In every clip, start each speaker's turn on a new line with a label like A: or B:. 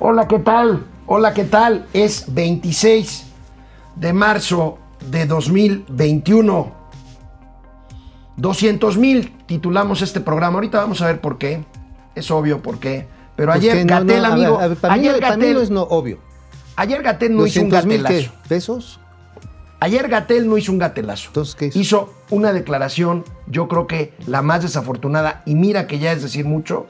A: Hola, ¿qué tal? Hola, ¿qué tal? Es 26 de marzo de 2021. 200 mil titulamos este programa. Ahorita vamos a ver por qué. Es obvio por qué. Pero
B: Pues
A: ayer
B: no,
A: Gatel,
B: no, a ver,
A: amigo.
B: a ver, para mí-
A: ayer
B: para mí
A: Gatel,
B: no es no obvio.
A: ayer Gatel no hizo un
B: 200 mil
A: gatelazo.
B: qué? pesos.
A: Ayer Gatel no hizo un gatelazo.
B: Entonces, ¿qué hizo?
A: Hizo una declaración, yo creo que la más desafortunada, y mira que ya es decir mucho,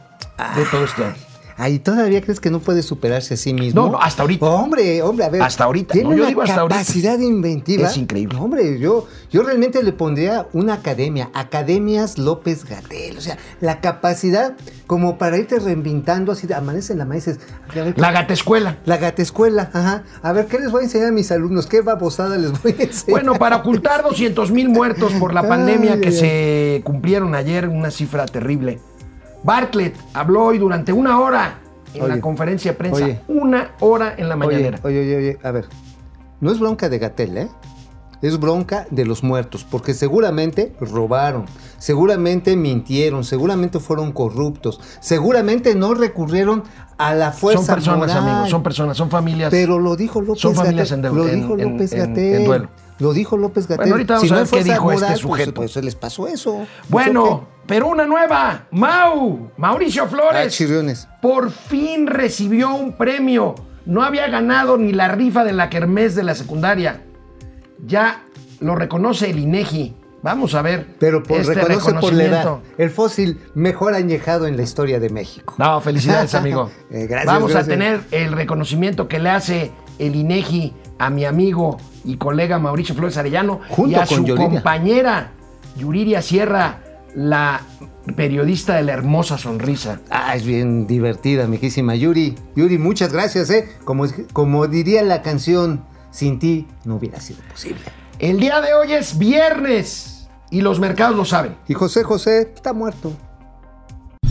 A: de todo este año.
B: Ay, ¿todavía crees que no puede superarse a sí mismo?
A: No, no, hasta ahorita.
B: Hombre, hombre, a ver.
A: Hasta ahorita,
B: Tiene
A: no, yo
B: una
A: digo hasta ahorita.
B: capacidad inventiva.
A: Es increíble.
B: Hombre, yo, yo realmente le pondría una academia, Academias López Gatel. O sea, la capacidad como para irte reinventando así amanece en la maíz.
A: La gatescuela.
B: La gatescuela, ajá. A ver, ¿qué les voy a enseñar a mis alumnos? ¿Qué babosada les voy a enseñar?
A: Bueno, para ocultar 200 mil muertos por la
B: Ay,
A: pandemia que se cumplieron ayer, una cifra terrible. Bartlett habló hoy durante una hora en
B: Oye,
A: la conferencia de prensa.
B: oye.
A: una hora en la mañanera.
B: oye, oye, oye, a ver. No es bronca de Gatel, ¿eh? Es bronca de los muertos, porque seguramente robaron, seguramente mintieron, seguramente fueron corruptos, seguramente no recurrieron a la fuerza
A: son personas,
B: moral.
A: amigos, son personas, son familias.
B: Pero lo dijo López
A: Son familias en
B: lo dijo
A: en-
B: López
A: en- en duelo.
B: Lo dijo López Gatel.
A: Bueno, ahorita vamos
B: si
A: a
B: no
A: ver qué dijo este
B: moral, pues,
A: sujeto.
B: Pues, se les pasó eso.
A: bueno,
B: ¿Eso
A: pero una nueva. Mau, Mauricio?
B: Ah,
A: Flores.
B: chirriones.
A: por fin recibió un premio. No había ganado ni la rifa de la Kermés de la secundaria. Ya lo reconoce el INEGI. Vamos a ver.
B: Pero por,
A: este
B: reconoce por la edad.
A: reconocimiento.
B: El fósil mejor añejado en la historia de México.
A: No, felicidades, amigo.
B: Eh, gracias,
A: Vamos
B: gracias.
A: a tener el reconocimiento que le hace el INEGI a mi amigo y colega Mauricio Flores Arellano
B: Junto
A: y a
B: con
A: su
B: Yuridia.
A: compañera Yuriria Sierra, la periodista de la hermosa sonrisa.
B: Ah, es bien divertida, mijísima Yuri. Yuri, muchas gracias, ¿eh? Como, como diría la canción, sin ti no hubiera sido posible.
A: El día de hoy es viernes y los mercados lo saben.
B: Y José José está muerto.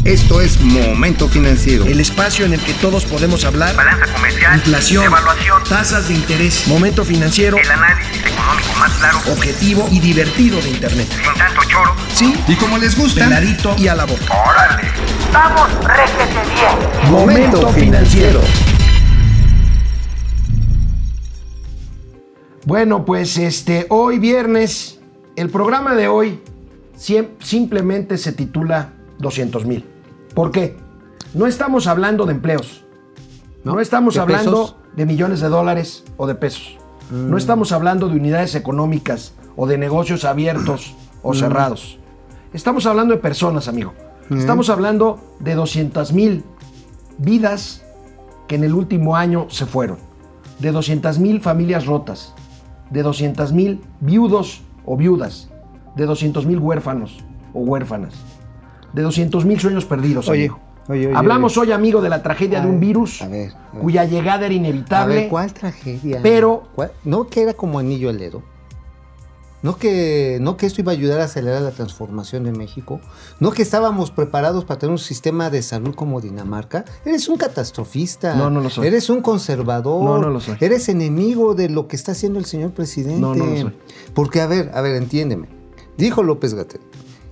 C: Esto es Momento Financiero.
A: El espacio en el que todos podemos hablar.
D: balanza comercial,
A: Inflación,
D: evaluación,
A: tasas de interés, momento financiero,
D: el análisis económico más claro,
A: objetivo y divertido de Internet.
D: sin tanto choro.
A: Sí,
C: Y como les gusta,
A: peladito y a la boca.
D: ¡Órale! ¡Vamos, réjete bien!
A: Momento financiero. Bueno, pues este, hoy viernes, el programa de hoy simplemente se titula 200 mil. ¿Por qué? No estamos hablando de empleos. No,
B: ¿No?
A: estamos
B: ¿De
A: hablando
B: pesos?
A: de millones de dólares o de pesos.
B: Mm.
A: No estamos hablando de unidades económicas o de negocios abiertos o
B: Mm.
A: cerrados. Estamos hablando de personas, amigo. Estamos hablando de 200 mil vidas que en el último año se fueron. De 200 mil familias rotas. De 200 mil viudos o viudas. De 200 mil huérfanos o huérfanas. De 200 mil sueños perdidos.
B: Oye,
A: amigo.
B: oye, oye,
A: Hablamos hoy, amigo, de la tragedia
B: A
A: de un
B: ver,
A: virus
B: a ver, a ver.
A: cuya llegada era
B: A
A: inevitable.
B: ver, ¿cuál tragedia?
A: Pero-
B: ¿Cuál? ¿No que era como anillo al dedo? ¿No que, ¿No que esto iba a ayudar a acelerar la transformación de México? ¿No que estábamos preparados para tener un sistema de salud como Dinamarca? Eres un catastrofista.
A: No, no lo soy.
B: Eres un conservador.
A: No, no lo soy.
B: Eres enemigo de lo que está haciendo el señor presidente.
A: No, no lo soy.
B: Porque, a ver, a ver, entiéndeme. Dijo López Gatel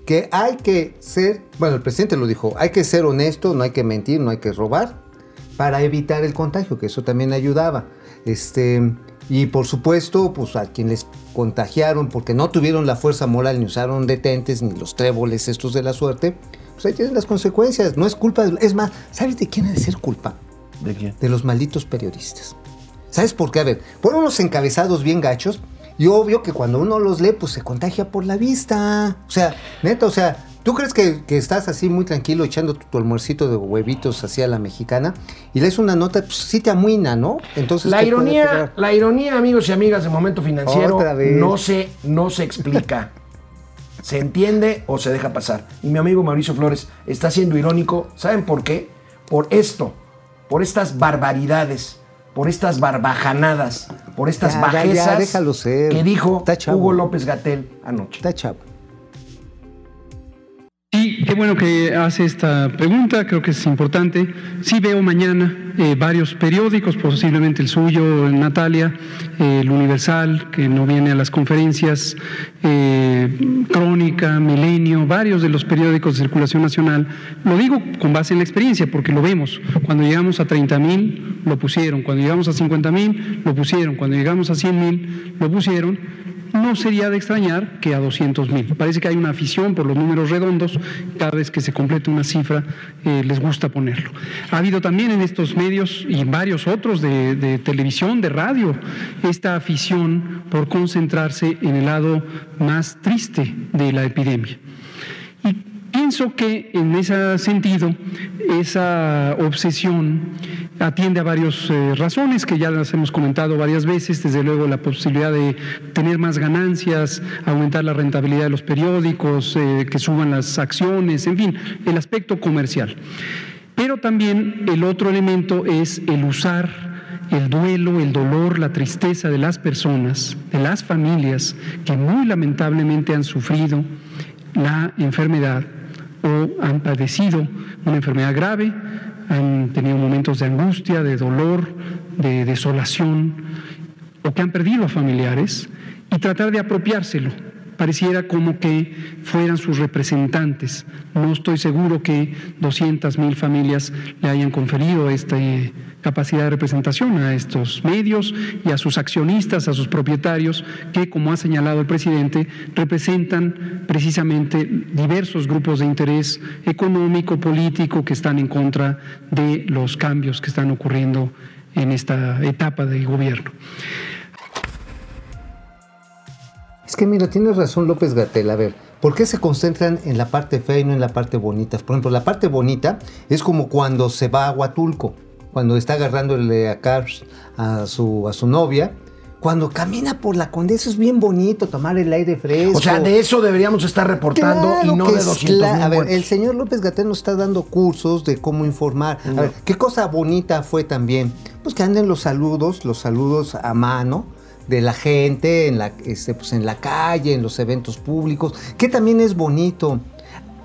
B: que hay que ser, bueno, el presidente lo dijo, hay que ser honesto, no hay que mentir, no hay que robar para evitar el contagio, que eso también ayudaba. Este, y por supuesto, pues a quienes contagiaron porque no tuvieron la fuerza moral ni usaron detentes ni los tréboles estos de la suerte, pues ahí tienen las consecuencias. No es culpa, de- es más, ¿sabes de quién ha de ser culpa?
A: ¿De quién?
B: de los malditos periodistas. ¿Sabes por qué? A ver, ponen unos encabezados bien gachos y obvio que cuando uno los lee, pues se contagia por la vista. O sea, neta, o sea, ¿tú crees que, que estás así muy tranquilo echando tu, tu almuercito de huevitos así a la mexicana y lees una nota, pues sí te amuina, ¿no? Entonces
A: La ironía, la ironía, amigos y amigas de Momento Financiero, no se, no se explica. se entiende o se deja pasar. Y mi amigo Mauricio Flores está siendo irónico. ¿Saben por qué? Por esto, por estas barbaridades, por estas barbajanadas, por estas
B: Ya, ya, ya,
A: bajezas
B: ser.
A: que dijo. Hugo López Gatel anoche.
B: Está chavo.
E: Qué bueno que hace esta pregunta, creo que es importante. Sí veo mañana eh, varios periódicos, posiblemente el suyo, Natalia, eh, el Universal, que no viene a las conferencias, eh, Crónica, Milenio, varios de los periódicos de circulación nacional. Lo digo con base en la experiencia, porque lo vemos. Cuando llegamos a 30 mil, lo pusieron. Cuando llegamos a 50 mil, lo pusieron. Cuando llegamos a 100 mil, lo pusieron no sería de extrañar que a 200 mil. Parece que hay una afición por los números redondos, cada vez que se completa una cifra eh, les gusta ponerlo. Ha habido también en estos medios y en varios otros de televisión, de radio, esta afición por concentrarse en el lado más triste de la epidemia. Pienso que en ese sentido, esa obsesión atiende a varias eh, razones que ya las hemos comentado varias veces, desde luego la posibilidad de tener más ganancias, aumentar la rentabilidad de los periódicos, eh, que suban las acciones, en fin, el aspecto comercial. Pero también el otro elemento es el usar el duelo, el dolor, la tristeza de las personas, de las familias que muy lamentablemente han sufrido la enfermedad o han padecido una enfermedad grave, han tenido momentos de angustia, de dolor, de desolación, o que han perdido a familiares, y tratar de apropiárselo. Pareciera como que fueran sus representantes. No estoy seguro que 200 mil familias le hayan conferido esta eh, capacidad de representación a estos medios y a sus accionistas, a sus propietarios, que, como ha señalado el presidente, representan precisamente diversos grupos de interés económico, político, que están en contra de los cambios que están ocurriendo en esta etapa de gobierno.
B: Es que mira, tienes razón López Gatel. A ver, ¿por qué se concentran en la parte fea y no en la parte bonita? Por ejemplo, la parte bonita es como cuando se va a Huatulco, cuando está agarrándole a Cars a su, a su novia. Cuando camina por la Condesa es bien bonito tomar el aire fresco.
A: O sea, de eso deberíamos estar reportando
B: Claro
A: y no de
B: es
A: 200
B: cla-
A: mil
B: A ver,
A: muertos.
B: el señor López Gatel nos está dando cursos de cómo informar. A ver, ¿qué cosa bonita fue también? Pues que anden los saludos, los saludos a mano de la gente en la, este, pues en la calle, en los eventos públicos, que también es bonito.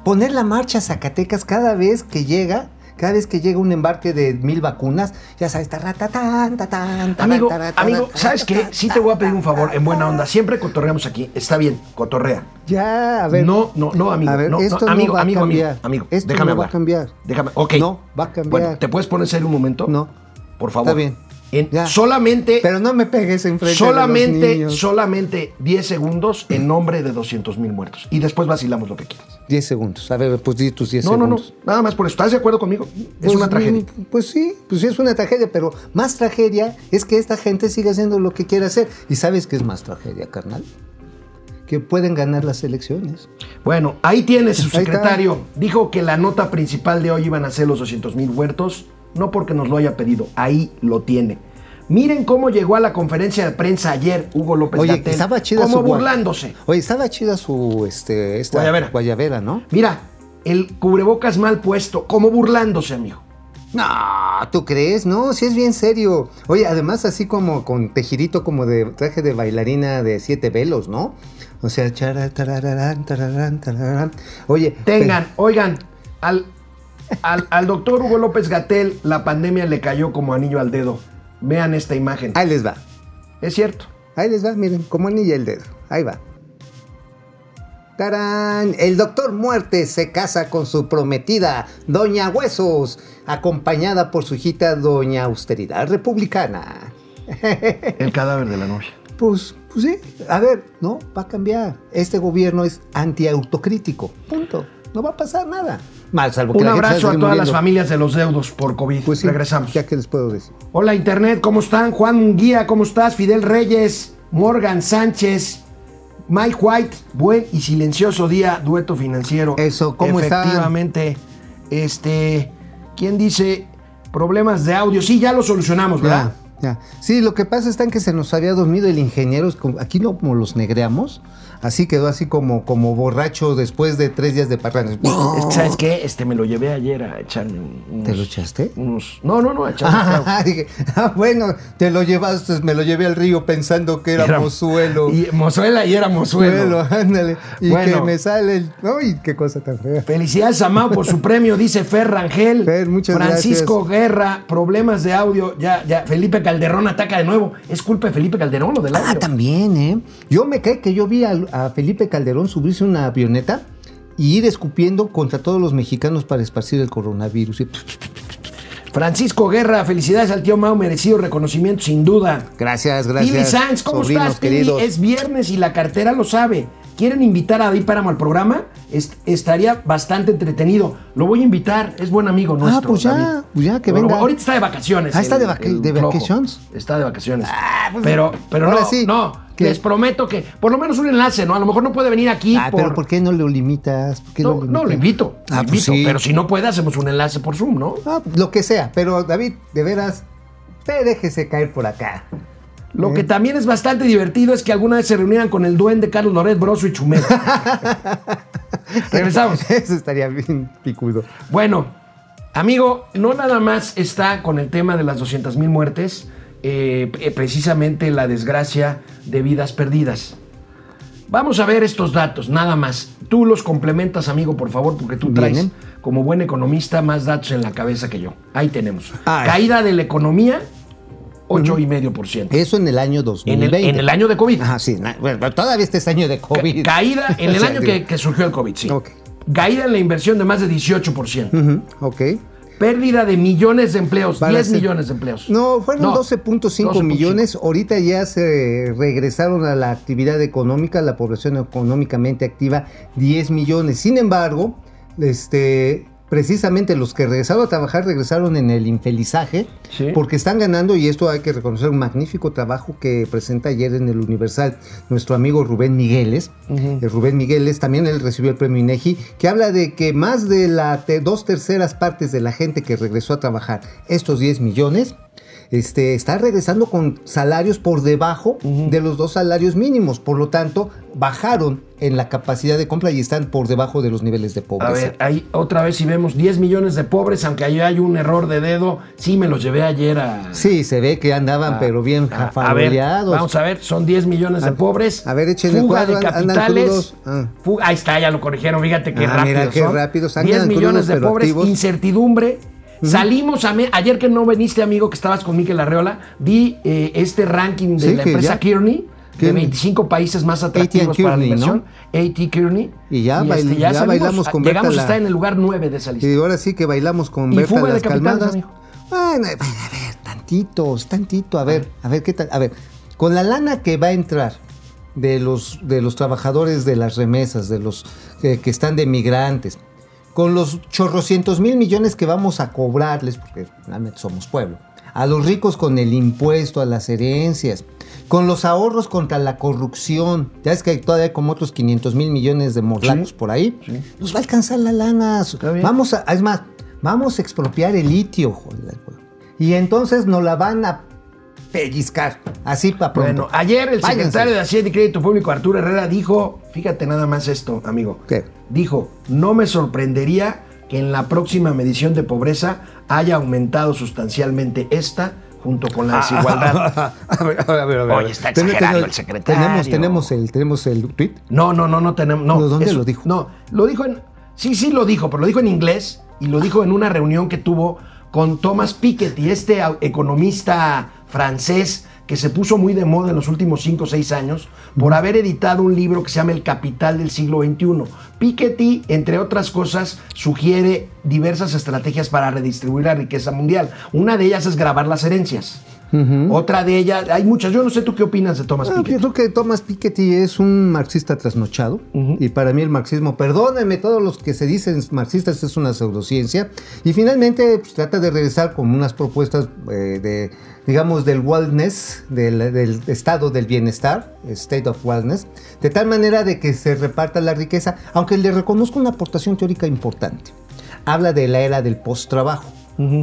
B: Poner la marcha a Zacatecas cada vez que llega, cada vez que llega un embarque de mil vacunas, ya sabes, taratatán, tatán,
A: Amigo,
B: taratara,
A: amigo, ¿sabes qué? Sí te voy a pedir un favor, en buena onda. Siempre cotorreamos aquí. Está bien, cotorrea.
B: Ya, a ver.
A: No, no, no, amigo.
B: A ver,
A: no, no,
B: esto
A: amigo,
B: no va a
A: amigo,
B: cambiar.
A: amigo, amigo,
B: Esto
A: déjame
B: no va a
A: hablar.
B: cambiar.
A: Déjame, ok.
B: No, va a cambiar.
A: Bueno, ¿te puedes poner serio un momento?
B: No.
A: Por favor.
B: Está bien.
A: En-
B: Ya.
A: solamente,
B: Pero no me pegues enfrente de los
A: solamente,
B: niños.
A: solamente 10 segundos en nombre de 200 mil muertos. Y después vacilamos lo que quieras.
B: 10 segundos. A ver, pues di tus 10
A: No, no, no.
B: segundos.
A: Nada más por eso. ¿Estás de acuerdo conmigo? Es
B: Pues,
A: una tragedia.
B: Pues sí, pues sí es una tragedia, pero más tragedia es que esta gente siga haciendo lo que quiere hacer. ¿Y sabes qué es más tragedia, carnal? Que pueden ganar las elecciones.
A: Bueno, ahí tienes, su secretario. Dijo que la nota principal de hoy iban a ser los 200 mil huertos. No porque nos lo haya pedido. Ahí lo tiene. Miren cómo llegó a la conferencia de prensa ayer Hugo López
B: Oye,
A: Gatell,
B: estaba chida
A: como
B: su
A: burlándose.
B: Oye, estaba chida su este esta
A: Guayabera.
B: guayabera, ¿no?
A: Mira, el cubrebocas mal puesto, como burlándose, amigo.
B: No, ¿tú crees? No, sí es bien serio. Oye, además así como con tejidito como de traje de bailarina de siete velos, ¿no? O sea, chara, tarararán, tararán, tararán. Oye,
A: Tengan, oigan, al, al, al doctor Hugo López Gatel la pandemia le cayó como anillo al dedo. Vean esta imagen.
B: ahí les va.
A: Es cierto.
B: Ahí les va, miren, como anilla el dedo. Ahí va. ¡Tarán! El doctor Muerte se casa con su prometida, Doña Huesos, acompañada por su hijita, Doña Austeridad Republicana.
A: El cadáver de la novia.
B: Pues, pues sí, a ver, no, va a cambiar. Este gobierno es antiautocrítico. Punto. No va a pasar nada. Mal, salvo que
A: Un abrazo a todas las familias de los deudos por COVID.
B: Pues sí,
A: Regresamos.
B: Ya que les puedo decir.
A: Hola Internet, ¿cómo están? Juan Munguía, ¿cómo estás? Fidel Reyes, Morgan Sánchez, Mike White, buen y silencioso día, dueto financiero.
B: Eso, ¿cómo están?
A: Efectivamente, este, ¿quién dice problemas de audio? Sí, ya lo solucionamos, ¿verdad?
B: Ya. Sí, lo que pasa en que se nos había dormido el ingeniero, es aquí no como los negreamos, así quedó así como, como borracho después de tres días de parranda.
A: Es que, ¿Sabes qué? Este, me lo llevé ayer a echarme unos...
B: ¿Te lo echaste?
A: unos- no, no, no, a echarme.
B: Ah, dije, ah, bueno, te lo llevaste, me lo llevé al río pensando que era,
A: Era-
B: mozuelo.
A: Y mozuela y era mozuelo.
B: Mozuelo, ándale. Y
A: Bueno.
B: que me sale el. ¡Ay, qué cosa tan fea!
A: Felicidades a Mau por su premio, dice Fer Rangel.
B: Fer, muchas
A: Francisco Guerra, problemas de audio. Ya, ya, Felipe Calderón ataca de nuevo. ¿Es culpa de Felipe Calderón o del audio?
B: Ah, también, ¿eh? Yo me cae que yo vi a, a Felipe Calderón subirse a una avioneta y ir escupiendo contra todos los mexicanos para esparcir el coronavirus.
A: Francisco Guerra, felicidades al tío Mau, merecido reconocimiento sin duda.
B: Gracias, gracias.
A: Pili Sanz, ¿cómo
B: sobrinos
A: estás, Pili? Es viernes y la cartera lo sabe. ¿Quieren invitar a David Páramo al programa? Est- estaría bastante entretenido. Lo voy a invitar, es buen amigo nuestro.
B: pues ya,
A: David.
B: pues ya, que
A: Bueno,
B: venga.
A: ahorita está de vacaciones.
B: Ah, ¿está
A: el-
B: de vaca- de
A: flojo.
B: vacations?
A: Está de vacaciones.
B: pues,
A: pero pero
B: ahora
A: no,
B: sí.
A: no.
B: ¿Qué?
A: Les prometo que por lo menos un enlace, ¿no? A lo mejor no puede venir aquí
B: Ah,
A: por...
B: pero ¿por qué no lo limitas? ¿Por qué
A: no,
B: lo
A: no, lo
B: limitas?
A: invito.
B: Ah,
A: lo
B: pues
A: invito,
B: sí.
A: Pero si no puede, hacemos un enlace por Zoom, ¿no?
B: Ah, lo que sea, pero David, de veras, déjese caer por acá.
A: Lo que también es bastante divertido es que alguna vez se reunieran con el duende Carlos Loret, Broso y Chumel. Regresamos.
B: Eso estaría bien picudo.
A: Bueno, amigo, no nada más está con el tema de las 200 mil muertes, eh, eh, precisamente la desgracia de vidas perdidas. Vamos a ver estos datos, nada más. Tú los complementas, amigo, por favor, porque tú traes, como buen economista, más datos en la cabeza que yo. Ahí tenemos.
B: Ay.
A: Caída de la economía, 8,5%.
B: Eso en el año
A: En
B: 2020.
A: el, en el año de COVID.
B: Ajá, sí. bueno, todavía este es año de
A: Ca-
B: COVID.
A: Caída en el
B: O sea,
A: año
B: digo,
A: que, que surgió el COVID, sí.
B: Ok.
A: Caída en la inversión de más de 18%.
B: ujú, ok.
A: Pérdida de millones de empleos,
B: Para
A: 10
B: ser-
A: millones de empleos.
B: No, fueron
A: No,
B: 12.5
A: 12.5.
B: millones. Ahorita ya se regresaron a la actividad económica, la población económicamente activa, 10 millones. Sin embargo, este, precisamente los que regresaron a trabajar regresaron en el infelizaje,
A: Sí.
B: porque están ganando, y esto hay que reconocer, un magnífico trabajo que presenta ayer en el Universal nuestro amigo Rubén Migueles. Eh, Rubén Migueles, también él recibió el premio INEGI, que habla de que más de las dos terceras partes de la gente que regresó a trabajar, estos 10 millones, este, está regresando con salarios por debajo de los dos salarios mínimos. Por lo tanto, bajaron en la capacidad de compra y están por debajo de los niveles de
A: A
B: pobreza.
A: ver, ahí otra vez si vemos 10 millones de pobres, aunque ahí hay un error de dedo, sí me los llevé ayer a...
B: Sí, se ve que andaban,
A: a-
B: pero bien
A: a- a ver,
B: jafaroleados.
A: vamos a ver, son 10 millones de
B: A-
A: pobres.
B: a ver, echen el
A: fuga
B: cuadro,
A: de capitales.
B: Ah.
A: fuga- ahí está, ya lo corrigieron, fíjate qué
B: Ah,
A: rápido.
B: mira qué
A: son.
B: rápidos,
A: 10
B: andan
A: millones de pobres,
B: activos.
A: incertidumbre. Salimos a ayer que no veniste, amigo, que estabas con Miquel Arreola, di eh, este ranking de
B: Sí,
A: la empresa
B: ya-
A: Kearney. De
B: Kearney.
A: 25 países más atractivos
B: AT&T
A: para la
B: Kearney,
A: inversión. AT Kearney.
B: Y ya bail- ya
A: salimos,
B: bailamos con
A: Llegamos
B: Berta
A: a estar
B: la-
A: en el lugar 9 de esa lista.
B: Y ahora sí que bailamos con
A: Y
B: Berta
A: fuga de capitales,
B: calmadas.
A: amigo.
B: Bueno, a ver, a ver, tantitos, tantito, a ver, a ver qué tal. A ver, con la lana que va a entrar de los, de los trabajadores de las remesas, de los eh, que están de migrantes, con los chorrocientos mil millones que vamos a cobrarles, porque realmente somos pueblo, a los ricos con el impuesto, a las herencias, con los ahorros contra la corrupción, ya es que hay todavía como otros 500 mil millones de morlacos
A: Sí,
B: por ahí,
A: sí.
B: nos va a alcanzar la lana. Vamos a, es más, vamos a expropiar el litio, joder, y entonces nos la van a pellizcar, así para pronto.
A: Bueno, ayer el
B: Váyanse.
A: secretario de Hacienda y Crédito Público, Arturo Herrera, dijo, fíjate nada más esto, amigo.
B: ¿Qué?
A: Dijo, no me sorprendería que en la próxima medición de pobreza haya aumentado sustancialmente esta junto con la desigualdad.
B: a ver, a ver, a ver, a ver.
A: Oye, está exagerando
B: ten-
A: el secretario.
B: Tenemos, tenemos el, tenemos el tweet.
A: No, no, no, no tenemos. No,
B: ¿No, dónde
A: eso-
B: lo dijo?
A: No, lo dijo en. Sí, sí lo dijo, pero lo dijo en inglés y lo dijo en una reunión que tuvo con Thomas Piketty, este economista francés que se puso muy de moda en los últimos 5 o 6 años por haber editado un libro que se llama El Capital del siglo XXI. Piketty, entre otras cosas, sugiere diversas estrategias para redistribuir la riqueza mundial. Una de ellas es grabar las herencias. Otra de ellas, hay muchas. Yo no sé tú qué opinas de Thomas
B: Ah,
A: Piketty.
B: yo creo que Thomas Piketty es un marxista trasnochado y para mí el marxismo, perdónenme, todos los que se dicen marxistas es una pseudociencia y finalmente pues, trata de regresar con unas propuestas eh, de, digamos, del wellness, del, estado del bienestar, state of wellness, de tal manera de que se reparta la riqueza, aunque le reconozco una aportación teórica importante. Habla de la era del post-trabajo.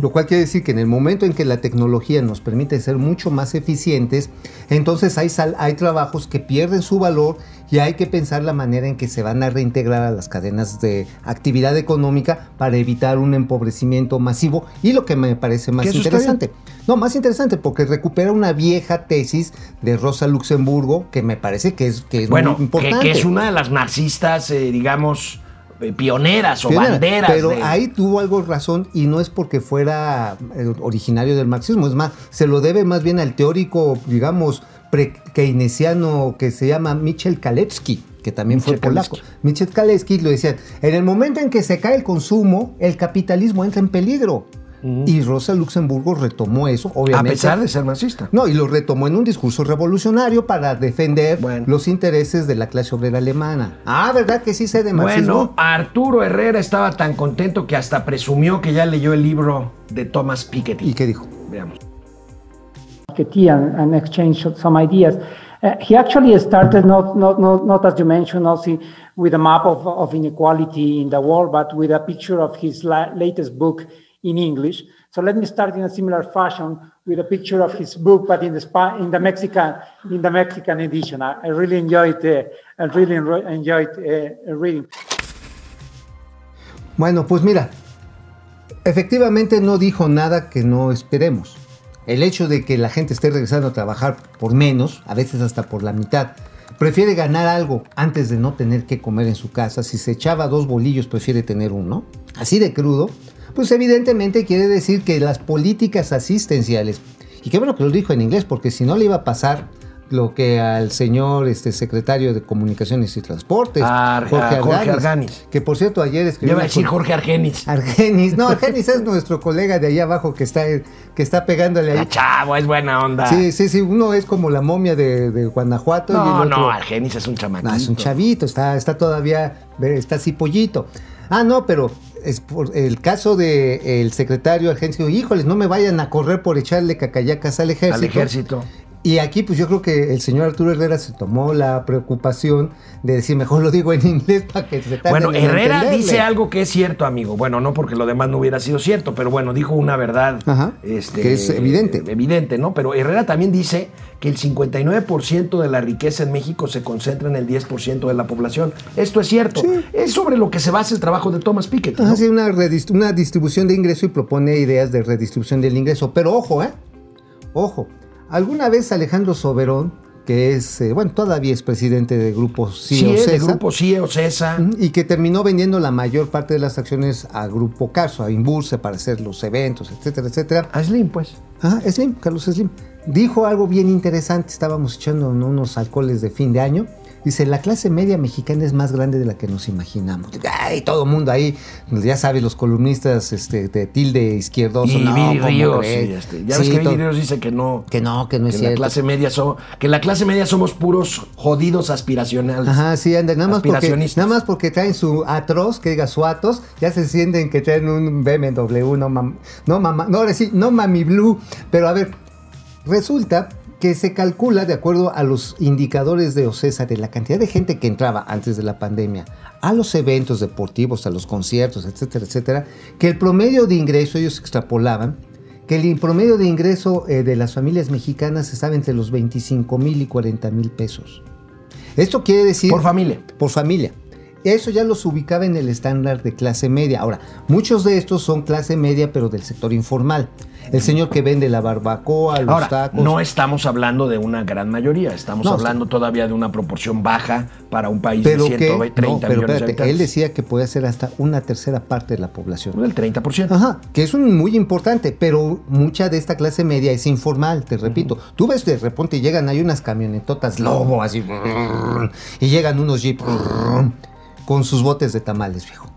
B: Lo cual quiere decir que en el momento en que la tecnología nos permite ser mucho más eficientes, entonces hay, sal- hay trabajos que pierden su valor y hay que pensar la manera en que se van a reintegrar a las cadenas de actividad económica para evitar un empobrecimiento masivo y lo que me parece más interesante. No, más interesante porque recupera una vieja tesis de Rosa Luxemburgo que me parece que es, que es
A: Bueno,
B: muy importante.
A: que es una de las marxistas, eh, digamos, pioneras o
B: Pionera,
A: banderas.
B: Pero
A: de-
B: ahí tuvo algo razón y no es porque fuera eh, originario del marxismo, es más, se lo debe más bien al teórico, digamos, pre-keynesiano que se llama Michel Kalevsky, que también fue polaco. Michel Kalevsky lo decía, en el momento en que se cae el consumo, el capitalismo entra en peligro. Y Rosa Luxemburgo retomó eso,
A: a
B: obviamente.
A: pesar de ser marxista.
B: No, y lo retomó en un discurso revolucionario para defender
A: Bueno.
B: los intereses de la clase obrera alemana. Ah, ¿verdad que sí sé de marxismo?
A: Bueno, Arturo Herrera estaba tan contento que hasta presumió que ya leyó el libro de Thomas Piketty.
B: ¿Y qué dijo?
A: Veamos.
F: Piketty and, and exchange some ideas. Uh, he actually started not, not, not, not as you mentioned, also with a map of, of inequality in the world, but with a picture of his la- latest book in English. So let me start in a similar fashion with a picture of his book, but in the Spa- in the Mexican in the Mexican edition. I, I really enjoyed uh, I really enjoyed uh, reading.
B: Bueno, pues mira, efectivamente no dijo nada que no esperemos. El hecho de que la gente esté regresando a trabajar por menos, a veces hasta por la mitad, prefiere ganar algo antes de no tener que comer en su casa. Si se echaba dos bolillos, prefiere tener uno. Así de crudo. Pues evidentemente quiere decir que las políticas asistenciales, y qué bueno que lo dijo en inglés, porque si no le iba a pasar lo que al señor este, secretario de Comunicaciones y Transportes,
A: A- a Jorge Arganis.
B: que por cierto ayer
A: Yo
B: escribió...
A: iba a decir Jorge Argenis.
B: Argenis, no, Argenis es nuestro colega de allá abajo que está, que está pegándole ahí.
A: Chavo, es buena onda.
B: Sí, sí, sí, uno es como la momia de, de Guanajuato y
A: No,
B: el otro...
A: no, Argenis es un chamaquito.
B: No, es un chavito, está, está todavía, está así pollito. Ah, no, pero es por el caso del el secretario Argenis, dijo, híjoles, no me vayan a correr por echarle cacayacas al ejército.
A: Al ejército.
B: Y aquí, pues yo creo que el señor Arturo Herrera se tomó la preocupación de decir, mejor lo digo en inglés para que se
A: Bueno,
B: en
A: Herrera dice algo que es cierto, amigo. Bueno, no porque lo demás no hubiera sido cierto, pero bueno, dijo una verdad
B: Ajá,
A: este,
B: que es evidente.
A: Evidente, ¿no? Pero Herrera también dice que el 59% de la riqueza en México se concentra en el 10% de la población. Esto es cierto. Es sobre lo que se basa el trabajo de Thomas Piketty. ¿no?
B: Hace una, una distribución de ingreso y propone ideas de redistribución del ingreso. Pero ojo, ¿eh? Ojo. Alguna vez Alejandro Soberón, que es, eh, bueno, todavía es presidente de Grupo
A: Sí,
B: CIE Ocesa,
A: grupo CIE o CESA.
B: ujú, y que terminó vendiendo la mayor parte de las acciones a Grupo Carso, a Inburse, para hacer los eventos, etcétera, etcétera.
A: A Slim, pues.
B: Ajá, Slim, Carlos Slim. Dijo algo bien interesante, estábamos echando ¿no? unos alcoholes de fin de año. Dice, la clase media mexicana es más grande de la que nos imaginamos. Ay, todo el mundo ahí, ya sabes, los columnistas este, de tilde izquierdoso.
A: Y
B: no,
A: este, ya
B: Sí,
A: ves que Viri Ríos dice que no.
B: Que no, que no es
A: que la
B: cierto.
A: clase media somos, que la clase media somos puros jodidos aspiracionales.
B: Ajá, sí, anda, nada más, porque, nada más porque traen su atroz, que diga su atos, ya se sienten que traen un BMW, no, mam- no, mamá, no, no mami blue, pero a ver, resulta que se calcula, de acuerdo a los indicadores de OCESA, de la cantidad de gente que entraba antes de la pandemia a los eventos deportivos, a los conciertos, etcétera, etcétera, que el promedio de ingreso, ellos extrapolaban, que el promedio de ingreso eh, de las familias mexicanas estaba entre los 25 mil y 40 mil pesos. Esto quiere decir...
A: Por familia.
B: Por familia. Eso ya los ubicaba en el estándar de clase media. Ahora, muchos de estos son clase media, pero del sector informal. El señor que vende la barbacoa, los
A: Ahora,
B: tacos.
A: no estamos hablando de una gran mayoría, estamos
B: No,
A: hablando todavía de una proporción baja para un país
B: pero
A: de
B: que,
A: 130
B: no, pero
A: millones de
B: espérate,
A: habitantes.
B: él decía que puede ser hasta una tercera parte de la población.
A: El 30%.
B: Ajá, que es un muy importante, pero mucha de esta clase media es informal, te repito. Tú ves de repente llegan, hay unas camionetotas lobo así, y llegan unos jeep con sus botes de tamales, viejo.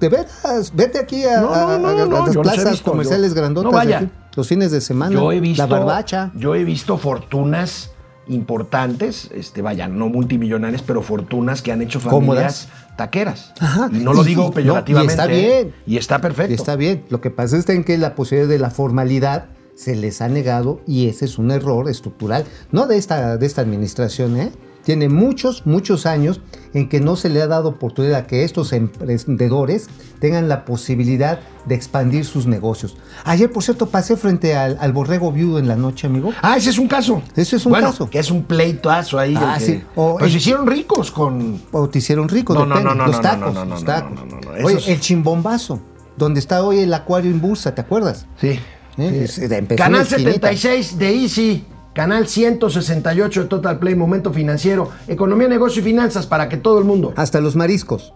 B: De veras, vete aquí a,
A: No, no,
B: las plazas
A: visto,
B: comerciales
A: yo-
B: grandotas
A: vaya.
B: aquí, los fines de semana.
A: Yo he visto,
B: la barbacha.
A: yo he visto fortunas importantes, este, vaya, no multimillonarias, pero fortunas que han hecho familias
B: Cómodas.
A: taqueras.
B: Ajá.
A: Y no lo digo
B: no, y
A: peyorativamente.
B: está bien.
A: Y está perfecto.
B: Y está bien. Lo que pasa es que la posibilidad de la formalidad se les ha negado y ese es un error estructural, no de esta, de esta administración, ¿eh? Tiene muchos, muchos años en que no se le ha dado oportunidad a que estos emprendedores tengan la posibilidad de expandir sus negocios. Ayer, por cierto, pasé frente al, al borrego viudo en la noche, amigo.
A: Ah, ese es un caso.
B: Ese es un
A: Bueno,
B: caso.
A: Que es un pleitazo ahí.
B: Ah,
A: que-
B: sí. O el-
A: se hicieron ricos con.
B: O te hicieron rico,
A: No, no,
B: depende.
A: no, no,
B: los
A: no,
B: tacos,
A: no, no,
B: los
A: no,
B: tacos.
A: no, no, no,
B: Oye, el chimbombazo, donde está hoy el acuario en Bursa, ¿te acuerdas?
A: Sí.
B: ¿Eh? La
A: Canal
B: esquinita.
A: 76 de Easy. Canal 168 de Total Play, Momento Financiero, Economía, Negocio y Finanzas para que todo el mundo.
B: Hasta los mariscos.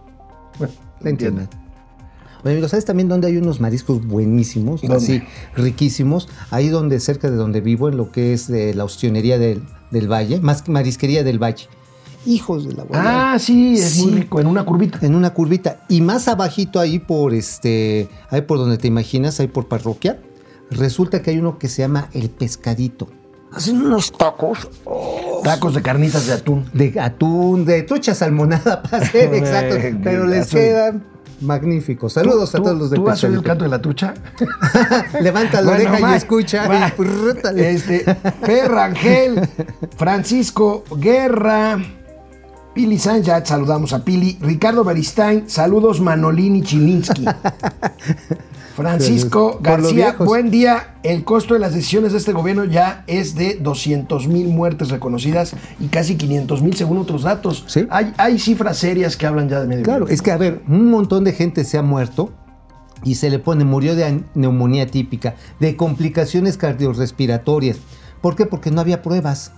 A: Bueno,
B: ¿Me entienden? Oye, amigo, ¿sabes también dónde hay unos mariscos buenísimos?
A: ¿Dónde?
B: Así, riquísimos. Ahí donde, cerca de donde vivo, en lo que es eh, la ostionería del, del Valle, más que marisquería del Valle. Hijos de la buena.
A: Ah, sí, es
B: Sí.
A: muy rico, en una curvita.
B: En una curvita. Y más abajito ahí por este. Ahí por donde te imaginas, ahí por parroquia. Resulta que hay uno que se llama el pescadito. Hacen unos tacos
A: Tacos de carnitas de atún.
B: de atún, de trucha salmonada para ser exacto. Pero les quedan magníficos. Saludos
A: ¿Tú-
B: a todos los de
A: ¿Tú has oído el canto de la trucha?
B: Levanta la
A: Bueno,
B: oreja
A: va,
B: y escucha. y.
A: Este, Per Rangel, Francisco Guerra, Pili Sánchez, saludamos a Pili, Ricardo Beristain, saludos Manolini Chilinsky. Francisco García, buen día. El costo de las decisiones de este gobierno ya es de 200 mil muertes reconocidas y casi 500 mil según otros datos.
B: Sí.
A: Hay, hay cifras serias que hablan ya de medio
B: Claro, es que a ver, un montón de gente se ha muerto y se le pone, murió de neumonía típica, de complicaciones cardiorrespiratorias. ¿Por qué? Porque no había pruebas.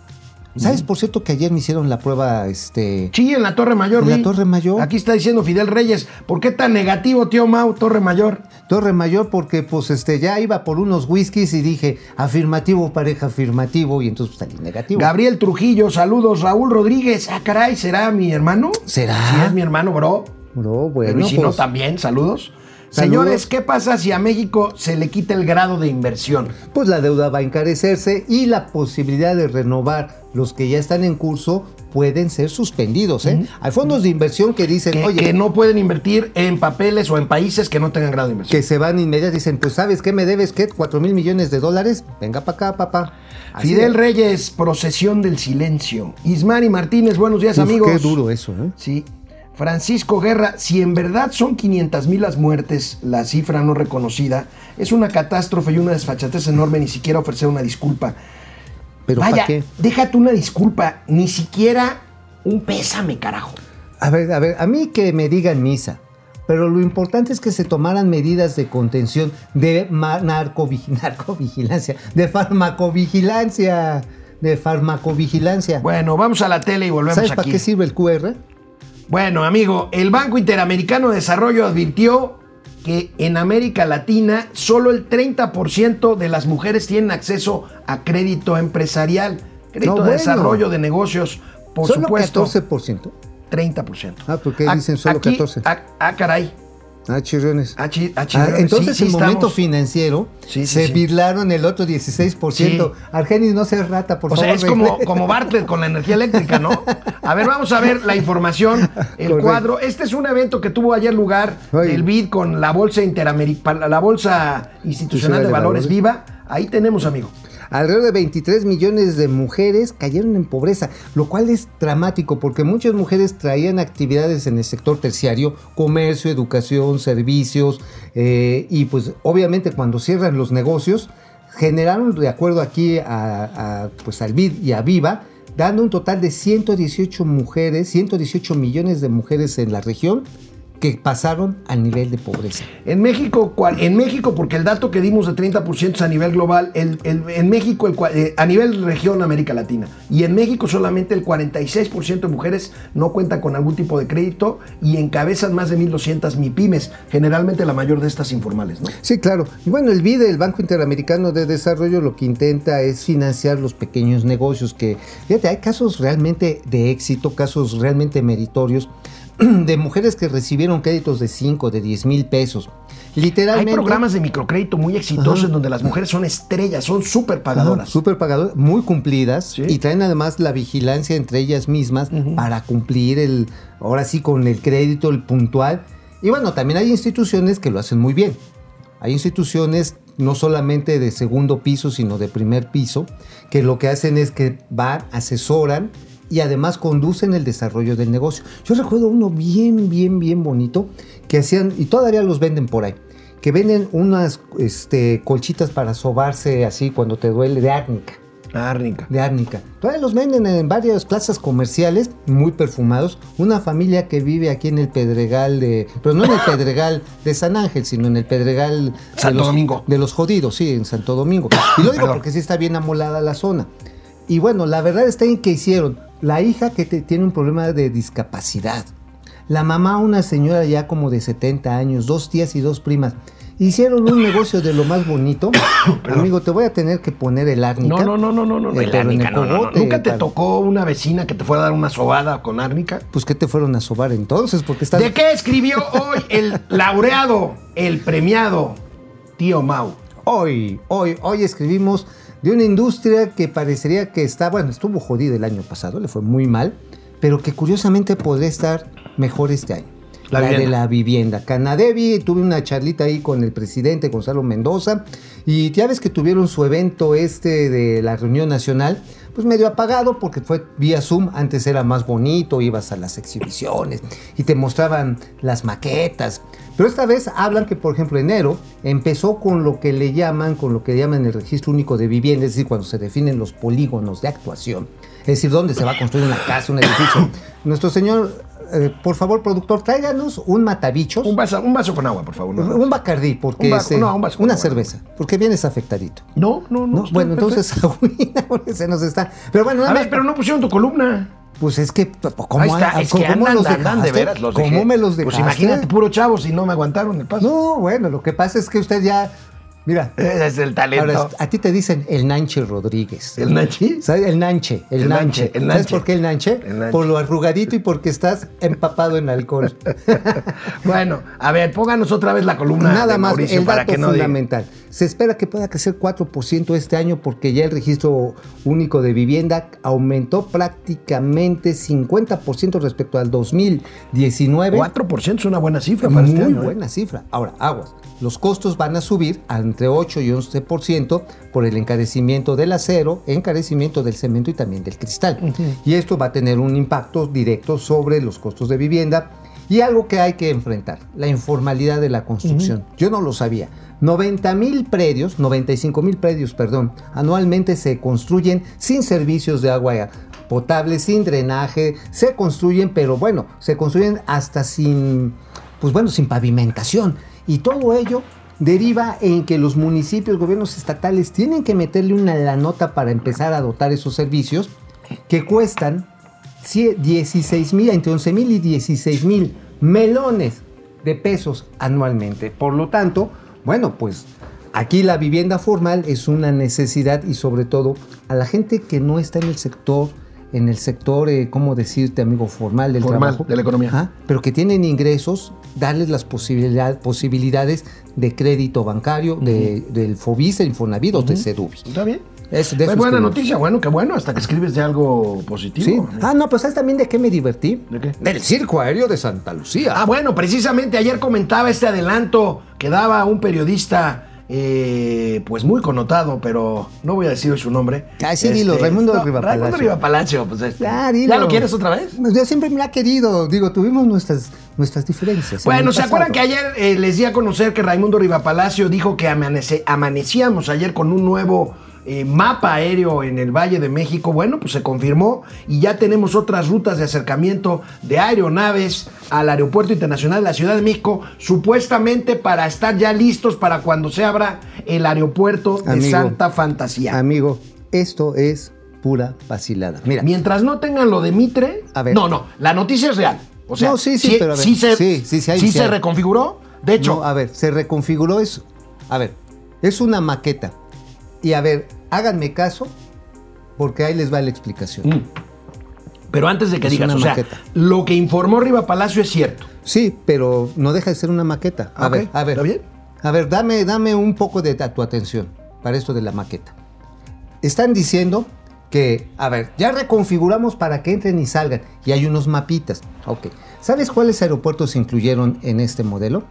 B: ¿Sabes, por cierto, que ayer me hicieron la prueba, este...
A: Sí, en la Torre Mayor.
B: En la. Torre Mayor.
A: Aquí está diciendo Fidel Reyes. ¿Por qué tan negativo, tío Mau, Torre Mayor?
B: Torre Mayor porque pues este ya iba por unos whiskies y dije afirmativo, pareja afirmativo y entonces pues, salí negativo.
A: Gabriel Trujillo, saludos. Raúl Rodríguez. Ah, caray, ¿será mi hermano?
B: ¿Será?
A: Sí, es mi hermano, bro.
B: Bro, bueno,
A: Pero y si no, también, saludos. Señores, ¿qué pasa si a México se le quita el grado de inversión?
B: pues la deuda va a encarecerse y la posibilidad de renovar los que ya están en curso pueden ser suspendidos. ¿eh? Hay fondos de inversión que dicen,
A: Que,
B: oye,
A: que no pueden invertir en papeles o en países que no tengan grado de inversión.
B: que se van inmediatamente, dicen, pues sabes qué me debes, ¿qué? ¿Cuatro mil millones de dólares? Venga para acá, papá. Así
A: Fidel
B: de-
A: Reyes, procesión del silencio. Ismari Martínez, buenos días,
B: Uf,
A: amigos.
B: Qué duro eso, ¿eh?
A: Sí. Francisco Guerra, si en verdad son 500 mil las muertes, la cifra no reconocida, es una catástrofe y una desfachatez enorme ni siquiera ofrecer una disculpa.
B: Pero
A: Vaya,
B: ¿para qué?
A: déjate una disculpa, ni siquiera un pésame, carajo.
B: A ver, a ver, a mí que me digan misa, pero lo importante es que se tomaran medidas de contención, de narcovigilancia, de farmacovigilancia, de farmacovigilancia.
A: Bueno, vamos a la tele y volvemos
B: ¿Sabes para
A: aquí.
B: qué sirve el QR?
A: Bueno, amigo, el Banco Interamericano de Desarrollo advirtió que en América Latina solo el 30% de las mujeres tienen acceso a crédito empresarial, crédito
B: No,
A: de desarrollo de negocios, por
B: Solo
A: supuesto.
B: 14%.
A: 30%.
B: Ah, ¿por qué dicen solo
A: aquí-
B: 14?
A: Ah, ah, caray.
B: Ah, chirriones.
A: Ah, chi- ah,
B: Ah,
A: chirriones.
B: entonces
A: Sí, sí
B: en momento financiero
A: Sí,
B: se virlaron el otro 16%. Argenis, no seas rata, por
A: O
B: favor.
A: sea, es como, como Bartlett con la energía eléctrica, ¿no? A ver, vamos a ver la información, el
B: Correcto.
A: cuadro. Este es un evento que tuvo ayer lugar, el BID con la Bolsa Interamericana, la Bolsa Institucional de Valores Viva. Ahí tenemos, amigo.
B: Alrededor de 23 millones de mujeres cayeron en pobreza, lo cual es dramático porque muchas mujeres traían actividades en el sector terciario, comercio, educación, servicios, eh, y pues obviamente cuando cierran los negocios, generaron, de acuerdo aquí a, pues al BID y a Viva, dando un total de 118 mujeres, 118 millones de mujeres en la región que pasaron al nivel de pobreza.
A: En México, cual- en México, porque el dato que dimos de 30% es a nivel global, el- el- en México, el eh, a nivel región América Latina, y en México solamente el 46% de mujeres no cuentan con algún tipo de crédito y encabezan más de 1.200 MIPIMES, generalmente la mayor de estas informales, ¿no?
B: Sí, claro. Y bueno, el BIDE, el Banco Interamericano de Desarrollo, lo que intenta es financiar los pequeños negocios, que, fíjate, hay casos realmente de éxito, casos realmente meritorios, de mujeres que recibieron créditos de 5, de 10 mil pesos.
A: Hay
B: Literalmente.
A: programas de microcrédito muy exitosos
B: Ajá.
A: en donde las mujeres son estrellas, son súper pagadoras.
B: Súper pagadoras, muy cumplidas
A: Sí.
B: y traen además la vigilancia entre ellas mismas para cumplir el, ahora sí, con el crédito, el puntual. Y bueno, también hay instituciones que lo hacen muy bien. Hay instituciones no solamente de segundo piso, sino de primer piso, que lo que hacen es que van, asesoran y además conducen el desarrollo del negocio. Yo recuerdo uno bien, bien, bien bonito que hacían, y todavía los venden por ahí, que venden unas este, colchitas para sobarse así cuando te duele de árnica.
A: Árnica.
B: De árnica. Todavía los venden en varias plazas comerciales, muy perfumados. Una familia que vive aquí en el Pedregal de. Pero no en el Pedregal de San Ángel, sino en el Pedregal. de los-
A: Domingo.
B: De los jodidos, sí, en Santo Domingo. Y lo digo
A: Perdón.
B: porque sí está bien amolada la zona. Y bueno, la verdad está en que hicieron. La hija que te- tiene un problema de discapacidad. La mamá, una señora ya como de 70 años, dos tías y dos primas. Hicieron un negocio de lo más bonito. Amigo, te voy a tener que poner el árnica.
A: No, no, no, no, no, no,
B: Eh,
A: el árnica,
B: el
A: no, no, no.
B: cogote,
A: ¿Nunca te tocó una vecina que te fuera a dar una sobada con árnica?
B: Pues que te fueron a sobar entonces, porque estás.
A: ¿De qué escribió hoy el laureado, el premiado tío Mau?
B: Hoy, hoy, hoy escribimos de una industria que parecería que está, bueno, estuvo jodida el año pasado, le fue muy mal, pero que curiosamente podría estar mejor este año.
A: La
B: La, de la vivienda. Canadevi, tuve una charlita ahí con el presidente Gonzalo Mendoza y ya ves que tuvieron su evento este de la reunión nacional, pues medio apagado porque fue vía Zoom, antes era más bonito, ibas a las exhibiciones y te mostraban las maquetas. Pero esta vez hablan que, por ejemplo, enero empezó con lo que le llaman, con lo que llaman el registro único de vivienda, es decir, cuando se definen los polígonos de actuación, es decir, dónde se va a construir una casa, un edificio. Nuestro señor, eh, por favor, productor, tráiganos un matabichos.
A: Un vaso, un vaso con agua, por favor. no.
B: Un Bacardí, porque
A: Un va-
B: es, eh,
A: no, un vaso con
B: una
A: agua.
B: cerveza, porque vienes afectadito.
A: No, no, no.
B: Bueno,
A: perfecto.
B: entonces se nos está. Pero bueno,
A: A ver, pero no pusieron tu columna.
B: Pues es que, ¿cómo,
A: Ahí está,
B: ah,
A: es que
B: cómo
A: andan,
B: los
A: andan de
B: dejaste?
A: veras los
B: ¿Cómo me los
A: Pues
B: dejaste?
A: imagínate, puro chavo, si no me aguantaron el paso.
B: No, bueno, lo que pasa es que usted ya. Mira,
A: Ese es el talento.
B: ahora, a ti te dicen el Nanche Rodríguez.
A: ¿El Nachi?
B: ¿Sabes? El Nanche, el,
A: El
B: Nanche.
A: Nanche, el
B: ¿Sabes
A: Nanche.
B: por qué el Nanche?
A: El Nanche.
B: Por lo arrugadito y porque estás empapado en alcohol.
A: Bueno, a ver, pónganos otra vez la columna
B: Nada
A: de
B: más,
A: Mauricio
B: el
A: para
B: dato
A: que no diga.
B: fundamental. Se espera que pueda crecer 4% este año porque ya el registro único de vivienda aumentó prácticamente 50% respecto al 2019.
A: 4% es una buena cifra para
B: Muy
A: este año. ¿eh?
B: buena cifra. Ahora, aguas. Los costos van a subir a entre 8 y 11% por el encarecimiento del acero, encarecimiento del cemento y también del cristal. Y esto va a tener un impacto directo sobre los costos de vivienda y algo que hay que enfrentar, la informalidad de la construcción. Yo no lo sabía. 90 mil predios, 95 mil predios, perdón, anualmente se construyen sin servicios de agua potable, sin drenaje, se construyen, pero bueno, se construyen hasta sin pues bueno, sin pavimentación. Y todo ello deriva en que los municipios, gobiernos estatales tienen que meterle una la nota para empezar a dotar esos servicios que cuestan cie- 16 mil, entre 11 mil y 16 mil melones de pesos anualmente. Por lo tanto, bueno, pues aquí la vivienda formal es una necesidad y sobre todo a la gente que no está en el sector en el sector, eh, ¿cómo decirte, amigo, formal del
A: Formal,
B: trabajo?
A: de la economía.
B: Pero que tienen ingresos, darles las posibilidad- posibilidades de crédito bancario, de, del FOBIS, Infonavit o de CEDUBI.
A: ¿Está bien?
B: Es, de
A: buena
B: escribimos.
A: noticia, bueno, qué bueno, hasta que escribes de algo positivo.
B: Sí. Ah, no, pues ¿sabes también de qué me divertí?
A: ¿De qué?
B: Del circo aéreo de Santa Lucía.
A: Ah, bueno, precisamente ayer comentaba este adelanto que daba un periodista, eh, pues muy connotado, pero no voy a decir su nombre. Este,
B: Ah, sí, dilo, Raimundo Rivapalacio.
A: Raimundo Rivapalacio, pues este.
B: Ya, dilo.
A: ¿Ya lo quieres otra vez?
B: Yo siempre me ha querido, digo, tuvimos nuestras, nuestras diferencias. en
A: Bueno, ¿se acuerdan que ayer eh, les di a conocer que Raimundo Rivapalacio dijo que amanece- amanecíamos ayer con un nuevo eh, mapa aéreo en el Valle de México? Bueno, pues se confirmó y ya tenemos otras rutas de acercamiento de aeronaves al Aeropuerto Internacional de la Ciudad de México, supuestamente para estar ya listos para cuando se abra el aeropuerto de
B: Amigo,
A: Santa Fantasía.
B: Amigo, esto es pura vacilada. Mira,
A: Mientras no tengan lo de Mitre,
B: A ver.
A: no, no, la noticia es real. O sea,
B: No, sí, sí, pero a ver,
A: se,
B: sí, sí, sí hay-
A: sí
B: sí
A: se reconfiguró. De hecho,
B: No, a ver, se reconfiguró eso. A ver, es una maqueta. Y a ver, háganme caso, porque ahí les va la explicación.
A: Mm. Pero antes de que
B: Es
A: digas,
B: una
A: o sea, lo que informó Riva Palacio es cierto.
B: Sí, pero no deja de ser una maqueta. A ver, a ver.
A: ¿está bien?
B: A ver, dame, dame un poco de tu atención para esto de la maqueta. Están diciendo que, a ver, ya reconfiguramos para que entren y salgan. Y hay unos mapitas. Ok. ¿Sabes cuáles aeropuertos se incluyeron en este modelo?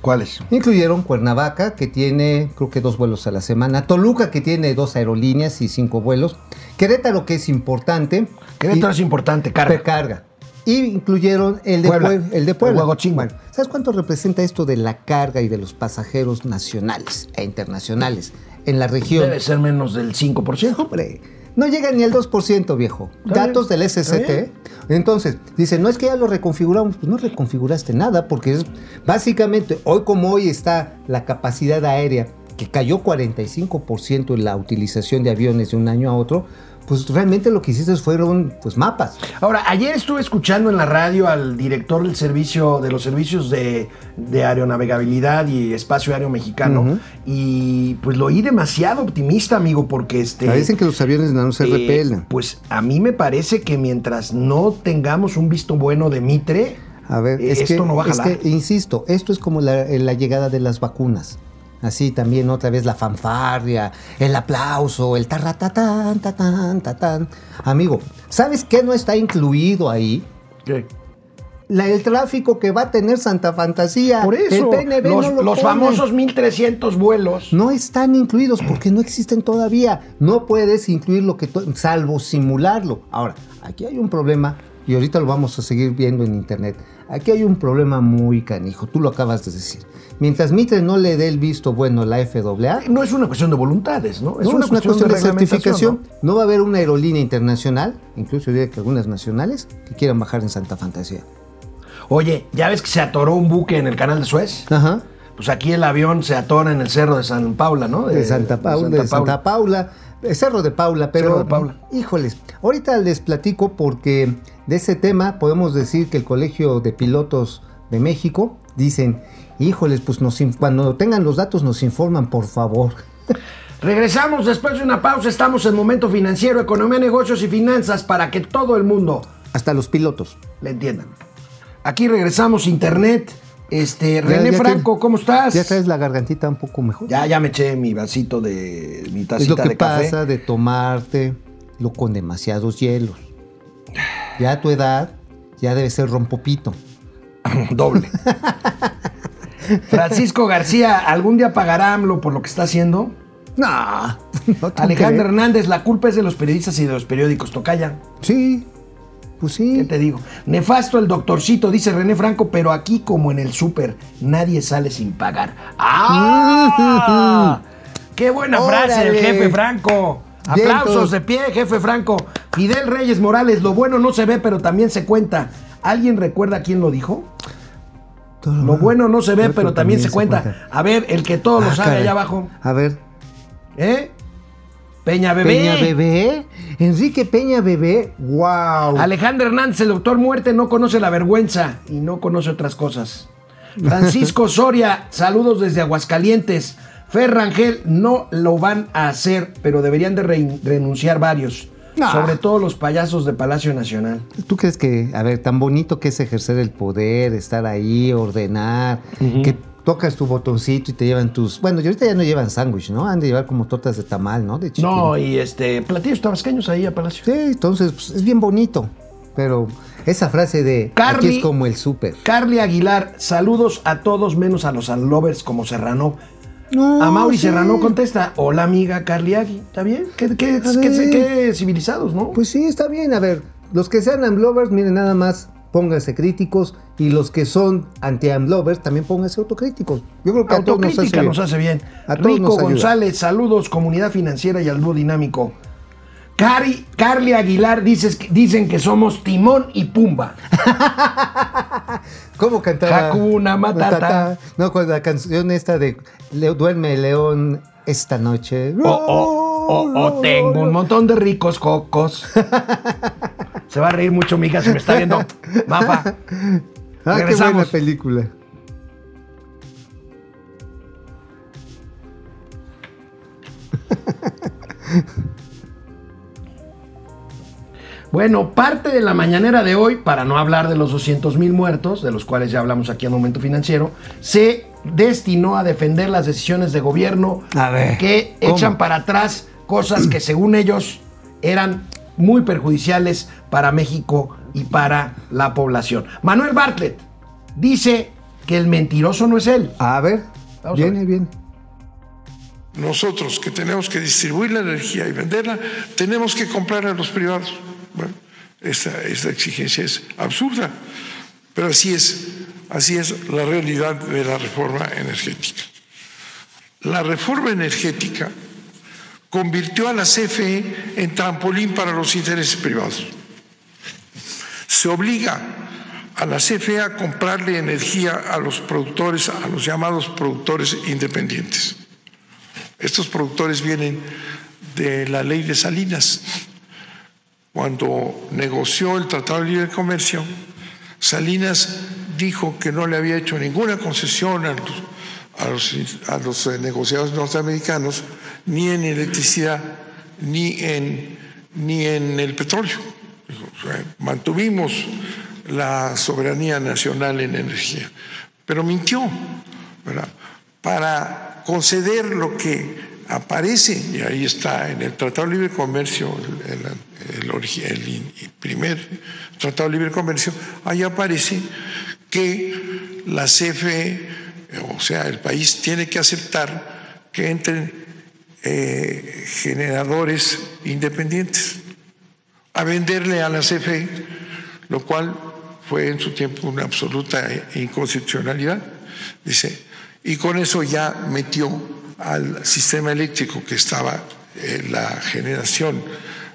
A: ¿Cuáles?
B: Incluyeron Cuernavaca, que tiene creo que dos vuelos a la semana, Toluca, que tiene dos aerolíneas y cinco vuelos, Querétaro, que es importante,
A: Querétaro
B: y-
A: es importante, carga.
B: carga. Y incluyeron el de
A: Puebla.
B: Puebla. el de Puebla.
A: El.
B: Bueno, ¿sabes cuánto representa esto de la carga y de los pasajeros nacionales e internacionales en la región?
A: Debe ser menos del 5%.
B: Hombre, no llega ni al 2%, viejo. Datos del SCT. Entonces, dice, no es que ya lo reconfiguramos, pues no reconfiguraste nada, porque es básicamente, hoy como hoy está la capacidad aérea, que cayó 45% en la utilización de aviones de un año a otro, pues realmente lo que hiciste fueron pues mapas.
A: Ahora, ayer estuve escuchando en la radio al director del servicio, de los servicios de, de aeronavegabilidad y espacio aéreo mexicano, y pues lo oí demasiado optimista, amigo, porque este.
B: Dicen que los aviones no se
A: eh,
B: repelen.
A: Pues a mí me parece que mientras no tengamos un visto bueno de Mitre,
B: A ver,
A: eh,
B: es
A: esto
B: que,
A: no va a
B: es que, insisto, esto es como la, la llegada de las vacunas. Así también otra vez la fanfarria, el aplauso, el tarratatán, tatán, tatán. Amigo, ¿sabes qué no está incluido ahí?
A: ¿Qué?
B: La, el tráfico que va a tener Santa Fantasía.
A: Por eso,
B: el PNB
A: los,
B: no lo
A: los famosos 1300 vuelos.
B: No están incluidos porque no existen todavía. No puedes incluir lo que, salvo simularlo. Ahora, aquí hay un problema y ahorita lo vamos a seguir viendo en internet. Aquí hay un problema muy canijo, tú lo acabas de decir. Mientras Mitre no le dé el visto bueno a la FAA,
A: No es una cuestión de voluntades, ¿no?
B: es, una, cuestión, de, certificación.
A: ¿no?
B: ¿no? va a haber una aerolínea internacional, incluso diría que algunas nacionales, que quieran bajar en Santa Fantasía.
A: Oye, ¿ya ves que se atoró un buque en el canal de Suez?
B: Ajá.
A: Pues aquí el avión se atora en el cerro de San Paula, ¿no?
B: De Santa Paula, de Santa Paula, Cerro de Paula, pero
A: Cerro de Paula.
B: híjoles, ahorita les platico porque de ese tema podemos decir que el Colegio de Pilotos de México dicen, híjoles, pues nos, cuando tengan los datos nos informan, por favor.
A: Regresamos después de una pausa. Estamos en Momento Financiero, Economía, Negocios y Finanzas para que todo el mundo
B: Hasta los pilotos.
A: le entiendan. Aquí regresamos, Internet. Este,
B: Ya-
A: René
B: ya
A: Franco,
B: te-
A: ¿cómo estás?
B: Ya traes la gargantita un poco mejor.
A: Ya, ya me eché mi vasito de mi
B: es
A: tacita
B: lo que
A: de café.
B: pasa de tomarte lo con demasiados hielos. Ya a tu edad ya debe ser rompopito.
A: Doble. Francisco García, ¿algún día pagará AMLO por lo que está haciendo?
B: No,
A: Alejandro. Hernández, la culpa es de los periodistas y de los periódicos. Tocaya.
B: Sí, pues sí.
A: ¿Qué te digo? Nefasto el doctorcito, dice René Franco, pero aquí como en el súper, nadie sale sin pagar. ¡Ah! ¡Qué buena frase
B: Órale.
A: jefe Franco!
B: Vientos.
A: Aplausos de pie, jefe Franco. Fidel Reyes Morales, lo bueno no se ve, pero también se cuenta. ¿Alguien recuerda quién lo dijo? Lo bueno no se ve, pero también se cuenta. A ver, el que todo lo
B: Ah,
A: sabe
B: caray.
A: allá abajo.
B: A ver,
A: ¿Eh? Peña Bebé.
B: Peña Bebé. Enrique Peña Bebé. ¡Wow!
A: Alejandro Hernández, el doctor Muerte, no conoce la vergüenza y no conoce otras cosas. Francisco Soria, saludos desde Aguascalientes. Fer Rangel, no lo van a hacer, pero deberían de re- renunciar varios.
B: No.
A: Sobre todo los payasos de Palacio Nacional.
B: ¿Tú crees que, a ver, tan bonito que es ejercer el poder, estar ahí, ordenar, que tocas tu botoncito y te llevan tus. Bueno, y ahorita ya no llevan sándwich, ¿no? Han de llevar como tortas de tamal, ¿no? De chiquín.
A: No, y este, platillos tabasqueños ahí a Palacio.
B: Sí, entonces pues, es bien bonito. Pero esa frase de
A: Carly-
B: aquí es como el súper.
A: Carly Aguilar, saludos a todos menos a los unlovers como Serrano.
B: No,
A: A Mauri
B: sí.
A: Serrano contesta, hola amiga Carly Agui, ¿está bien? ¿Qué, qué-
B: A
A: qué-
B: ver.
A: qué civilizados, no?
B: Pues sí, está bien. A ver, los que sean amlovers, miren nada más, pónganse críticos. Y los que son anti-amlovers, también pónganse autocríticos. Yo creo que a todos nos hace
A: Autocrítica
B: bien.
A: nos hace bien.
B: A todos
A: Rico
B: nos.
A: González, saludos, comunidad financiera y al dúo dinámico. Cari, Carly Aguilar dices, dicen que somos Timón y Pumba.
B: ¿Cómo cantaba?
A: Hakuna Matata.
B: No, con la canción esta de Duerme León esta noche.
A: O, o- o- o tengo un montón de ricos cocos. Se va a reír mucho mi hija si me está viendo. Mafa.
B: Ah, qué buena
A: Regresamos.
B: película.
A: Bueno, parte de la mañanera de hoy, para no hablar de los 200 mil muertos, de los cuales ya hablamos aquí en Momento Financiero, se destinó a defender las decisiones de gobierno
B: A ver,
A: que
B: ¿cómo?
A: echan para atrás cosas que según ellos eran muy perjudiciales para México y para la población. Manuel Bartlett dice que el mentiroso no es él.
B: A ver,
A: Vamos a
B: viene,
A: ver.
B: viene.
G: Nosotros que tenemos que distribuir la energía y venderla, tenemos que comprar a los privados. Bueno, esta, exigencia es absurda, pero así es, así es la realidad de la reforma energética. La reforma energética convirtió a la CFE en trampolín para los intereses privados. Se obliga a la CFE a comprarle energía a los productores, a los llamados productores independientes. Estos productores vienen de la ley de Salinas. Cuando negoció el Tratado de Libre Comercio, Salinas dijo que no le había hecho ninguna concesión a los, eh, negociados norteamericanos, ni en electricidad, ni en, ni en el petróleo. Mantuvimos la soberanía nacional en energía, pero mintió. Para conceder lo que aparece, y ahí está en el Tratado de Libre Comercio, el, primer Tratado de Libre Comercio, ahí aparece que la CFE, o sea, el país tiene que aceptar que entren eh, generadores independientes a venderle a la CFE, lo cual fue en su tiempo una absoluta inconstitucionalidad. Dice, y con eso ya metió al sistema eléctrico que estaba en la generación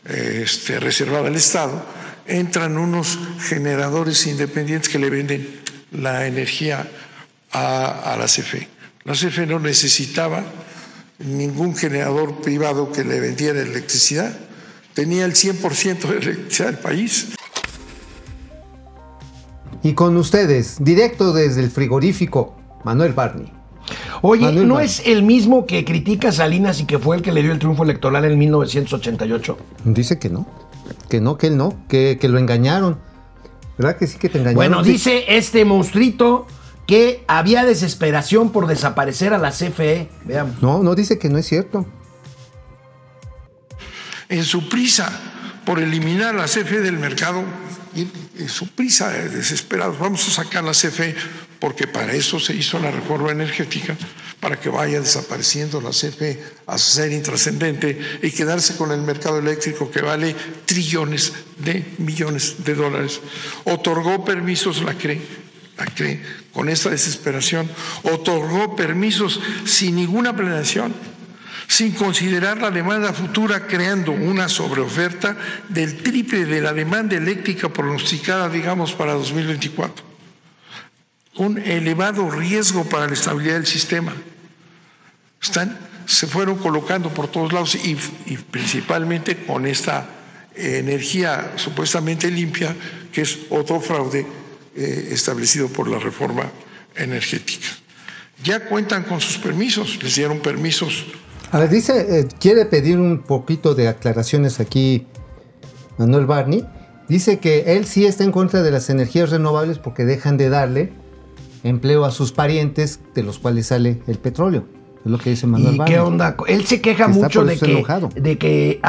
G: eh, este, reservada al Estado, entran unos generadores independientes que le venden la energía a, a la CFE. La CFE no necesitaba ningún generador privado que le vendiera electricidad, tenía el 100% de electricidad del país.
B: Y con ustedes, directo desde el frigorífico, Manuel Barney.
A: Oye,
B: Manuel
A: ¿no es el mismo que critica a Salinas y que fue el que le dio el triunfo electoral en 1988?
B: Dice que no, que no, que él no, que, que lo engañaron. ¿Verdad que sí que te engañaron?
A: Bueno, dice este monstruito que había desesperación por desaparecer a la CFE. Veamos.
B: No, no dice que no es cierto.
G: en su prisa por eliminar la CFE del mercado, en su prisa de desesperados, vamos a sacar la CFE porque para eso se hizo la reforma energética, para que vaya desapareciendo la CFE a ser intrascendente y quedarse con el mercado eléctrico que vale trillones de millones de dólares. Otorgó permisos, la CRE, la CRE, con esta desesperación, otorgó permisos sin ninguna planeación sin considerar la demanda futura, creando una sobreoferta del triple de la demanda eléctrica pronosticada, digamos, para 2024. Un elevado riesgo para la estabilidad del sistema. Están, se fueron colocando por todos lados y, principalmente con esta energía supuestamente limpia, que es otro fraude eh, establecido por la reforma energética. Ya cuentan con sus permisos, les dieron permisos
B: A ver, dice, eh, quiere pedir un poquito de aclaraciones aquí Manuel Barney. Dice que él sí está en contra de las energías renovables porque dejan de darle empleo a sus parientes de los cuales sale el petróleo. Es lo que dice Manuel
A: ¿Y qué onda? Él se queja
B: Que
A: mucho de que,
B: enojado.
A: de que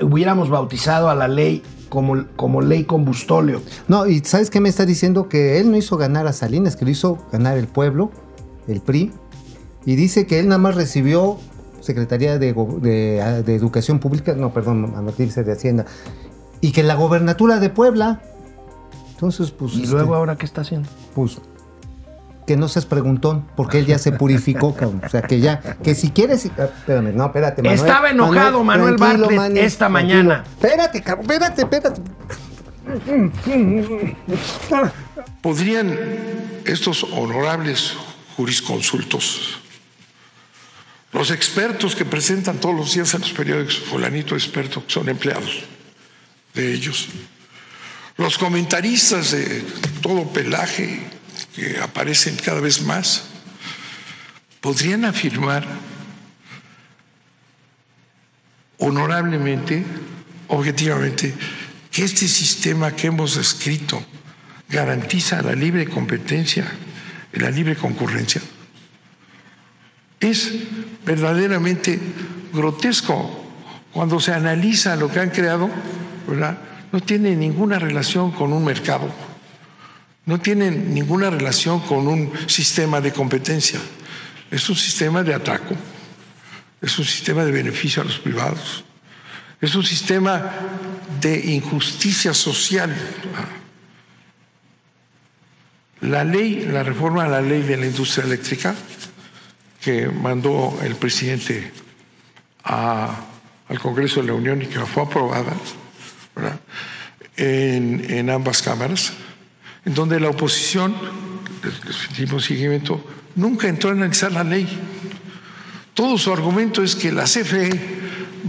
A: hubiéramos bautizado a la ley como, como ley combustóleo.
B: No, y ¿sabes qué me está diciendo? Que él no hizo ganar a Salinas, que lo hizo ganar el pueblo, el PRI. Y dice que él nada más recibió Secretaría de, Go- de- de Educación Pública, no, perdón, a noticia de Hacienda. Y que la gobernatura de Puebla. Entonces, pues.
A: ¿Y
B: este,
A: luego ahora qué está haciendo?
B: Pues. Que no seas preguntón, porque él ya se purificó, cabrón. O sea, que ya, que si quieres. ah, Espérame, no, espérate, Manuel.
A: Estaba enojado Manuel Bartlett
B: Manny,
A: esta
B: tranquilo.
A: mañana.
B: Espérate, cabrón, espérate, espérate.
G: ¿Podrían estos honorables jurisconsultos, los expertos que presentan todos los días en los periódicos, fulanito experto, que son empleados de ellos, los comentaristas de todo pelaje que aparecen cada vez más, podrían afirmar honorablemente, objetivamente, que este sistema que hemos descrito garantiza la libre competencia y la libre concurrencia. Es verdaderamente grotesco cuando se analiza lo que han creado, ¿verdad? No tiene ninguna relación con un mercado. No tienen ninguna relación con un sistema de competencia. Es un sistema de atraco, es un sistema de beneficio a los privados, es un sistema de injusticia social. La ley, la reforma a la ley de la industria eléctrica que mandó el presidente al Congreso de la Unión y que fue aprobada en ambas cámaras, en donde la oposición, les, dimos seguimiento, nunca entró a analizar la ley. Todo su argumento es que la CFE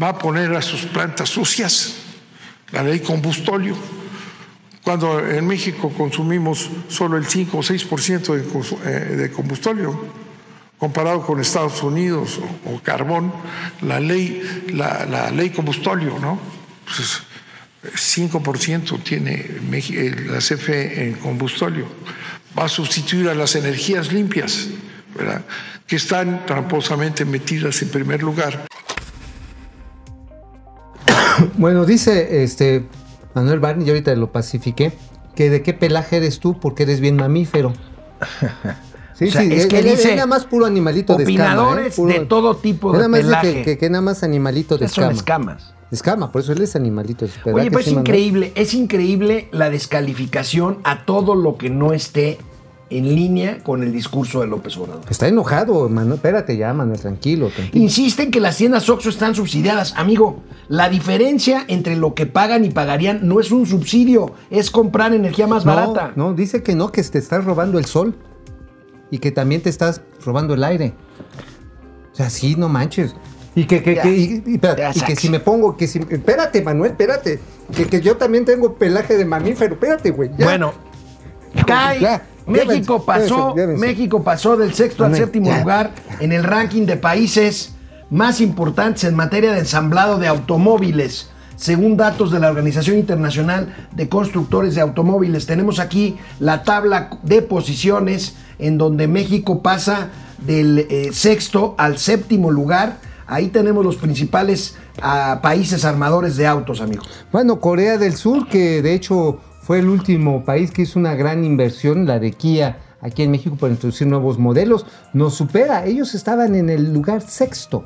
G: va a poner a sus plantas sucias la ley combustóleo, cuando en México consumimos solo el 5 o 6% de, eh, combustóleo, comparado con Estados Unidos o, carbón, la ley, la, la ley combustóleo, ¿no? Pues es 5% tiene eh, la CFE en combustóleo. Va a sustituir a las energías limpias, ¿verdad? que están tramposamente metidas en primer lugar.
B: Bueno, dice este Manuel Barney, yo ahorita lo pacifiqué, que de qué pelaje eres tú porque eres bien mamífero. Sí,
A: O sea, es
B: él-
A: que
B: él- él
A: dice
B: nada más puro animalito de escama. ¿eh?
A: opinadores
B: Puro-
A: de todo tipo de
B: nada más dice
A: pelaje.
B: Que, que, que nada más animalito de
A: Son
B: escama.
A: escamas.
B: Escama, por eso él es animalito. ¿verdad
A: Oye, pero es increíble, es increíble la descalificación a todo lo que no esté en línea con el discurso de López Obrador.
B: Está enojado, Manuel. Espérate ya, Manuel, tranquilo, tranquilo.
A: Insisten que las tiendas Oxxo están subsidiadas. Amigo, la diferencia entre lo que pagan y pagarían no es un subsidio, es comprar energía más
B: no,
A: barata.
B: no, dice que no, que te estás robando el sol y que también te estás robando el aire. O sea, sí, no manches. Y que, que,
A: Ya.
B: que- y, y- espérate,
A: Ya,
B: y que si me pongo, que si. Espérate, Manuel, espérate. Que, que yo también tengo pelaje de mamífero. Espérate, güey. ya.
A: Bueno, cae.
B: Ya,
A: México pasó,
B: llévense, llévense.
A: México pasó del sexto al séptimo
B: ya.
A: lugar en el ranking de países más importantes en materia de ensamblado de automóviles. Según datos de la Organización Internacional de Constructores de Automóviles, tenemos aquí la tabla de posiciones en donde México pasa del eh, sexto al séptimo lugar. Ahí tenemos los principales ah, países armadores de autos, amigo.
B: Bueno, Corea del Sur, que de hecho fue el último país que hizo una gran inversión, la de Kia, aquí en México para introducir nuevos modelos, nos supera. Ellos estaban en el lugar sexto.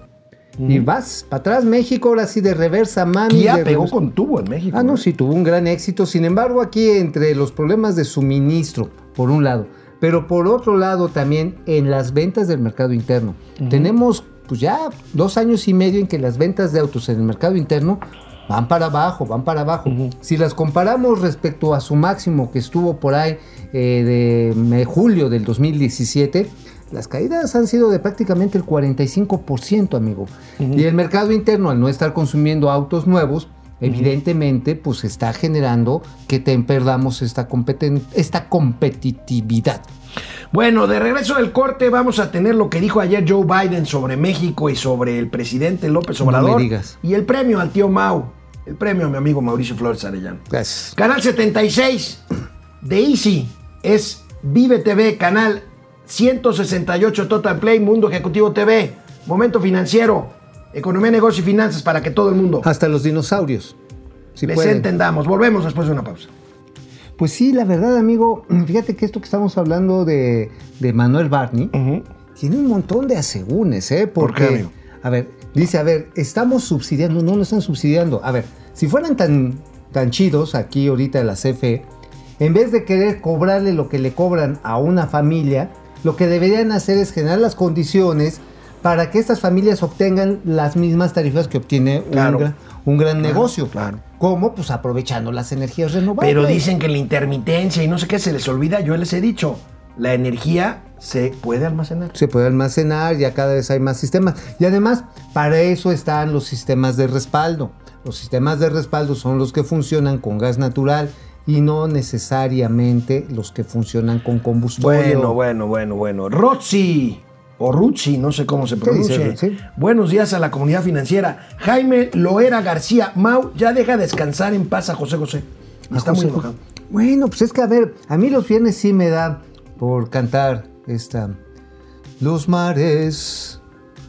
B: Y vas para atrás, México, ahora sí de reversa, mami.
A: Kia pegó
B: reversa.
A: con tubo en México.
B: Ah, no,
A: ¿eh?
B: sí, tuvo un gran éxito. Sin embargo, aquí entre los problemas de suministro, por un lado, pero por otro lado también en las ventas del mercado interno. Tenemos pues ya dos años y medio en que las ventas de autos en el mercado interno van para abajo, van para abajo. Si las comparamos respecto a su máximo que estuvo por ahí eh, de julio del 2017, las caídas han sido de prácticamente el 45%, amigo. Y el mercado interno, al no estar consumiendo autos nuevos, evidentemente, pues está generando que te perdamos esta, competen- esta competitividad.
A: Bueno, de regreso del corte vamos a tener lo que dijo ayer Joe Biden sobre México y sobre el presidente López
B: No me
A: Obrador.
B: digas.
A: Y el premio al tío Mau. El premio a mi amigo Mauricio Flores Arellano.
B: Gracias.
A: Canal 76 de Easy es Vive TV, canal 168 Total Play, Mundo Ejecutivo TV, Momento Financiero, Economía, Negocio y Finanzas para que todo el mundo
B: Hasta los dinosaurios. Si
A: les
B: pueden.
A: entendamos. Volvemos después de una pausa.
B: Pues sí, la verdad, amigo, fíjate que esto que estamos hablando de, de Manuel Barney tiene un montón de asegúnes, ¿eh?
A: ¿Por
B: Porque,
A: qué, amigo?
B: a ver, dice, a ver, estamos subsidiando, no, no están subsidiando. A ver, si fueran tan, tan chidos aquí ahorita la CFE, en vez de querer cobrarle lo que le cobran a una familia, lo que deberían hacer es generar las condiciones para que estas familias obtengan las mismas tarifas que obtiene un
A: Claro.
B: gran, un gran negocio.
A: claro.
B: ¿Cómo? Pues aprovechando las energías renovables.
A: Pero dicen que la intermitencia y no sé qué se les olvida. Yo les he dicho, la energía se puede almacenar.
B: se puede almacenar, ya cada vez hay más sistemas. Y además, para eso están los sistemas de respaldo. Los sistemas de respaldo son los que funcionan con gas natural y no necesariamente los que funcionan con combustible.
A: Bueno, bueno, bueno, bueno. Rotzi, o Ruzzi, no sé cómo se pronuncia.
B: Ruzzi?
A: Buenos días a la comunidad financiera. Jaime Loera García, Mau, ya deja descansar en paz a José José. Está muy enojado.
B: Bueno, pues es que a ver, a mí los viernes sí me da por cantar esta. Los mares.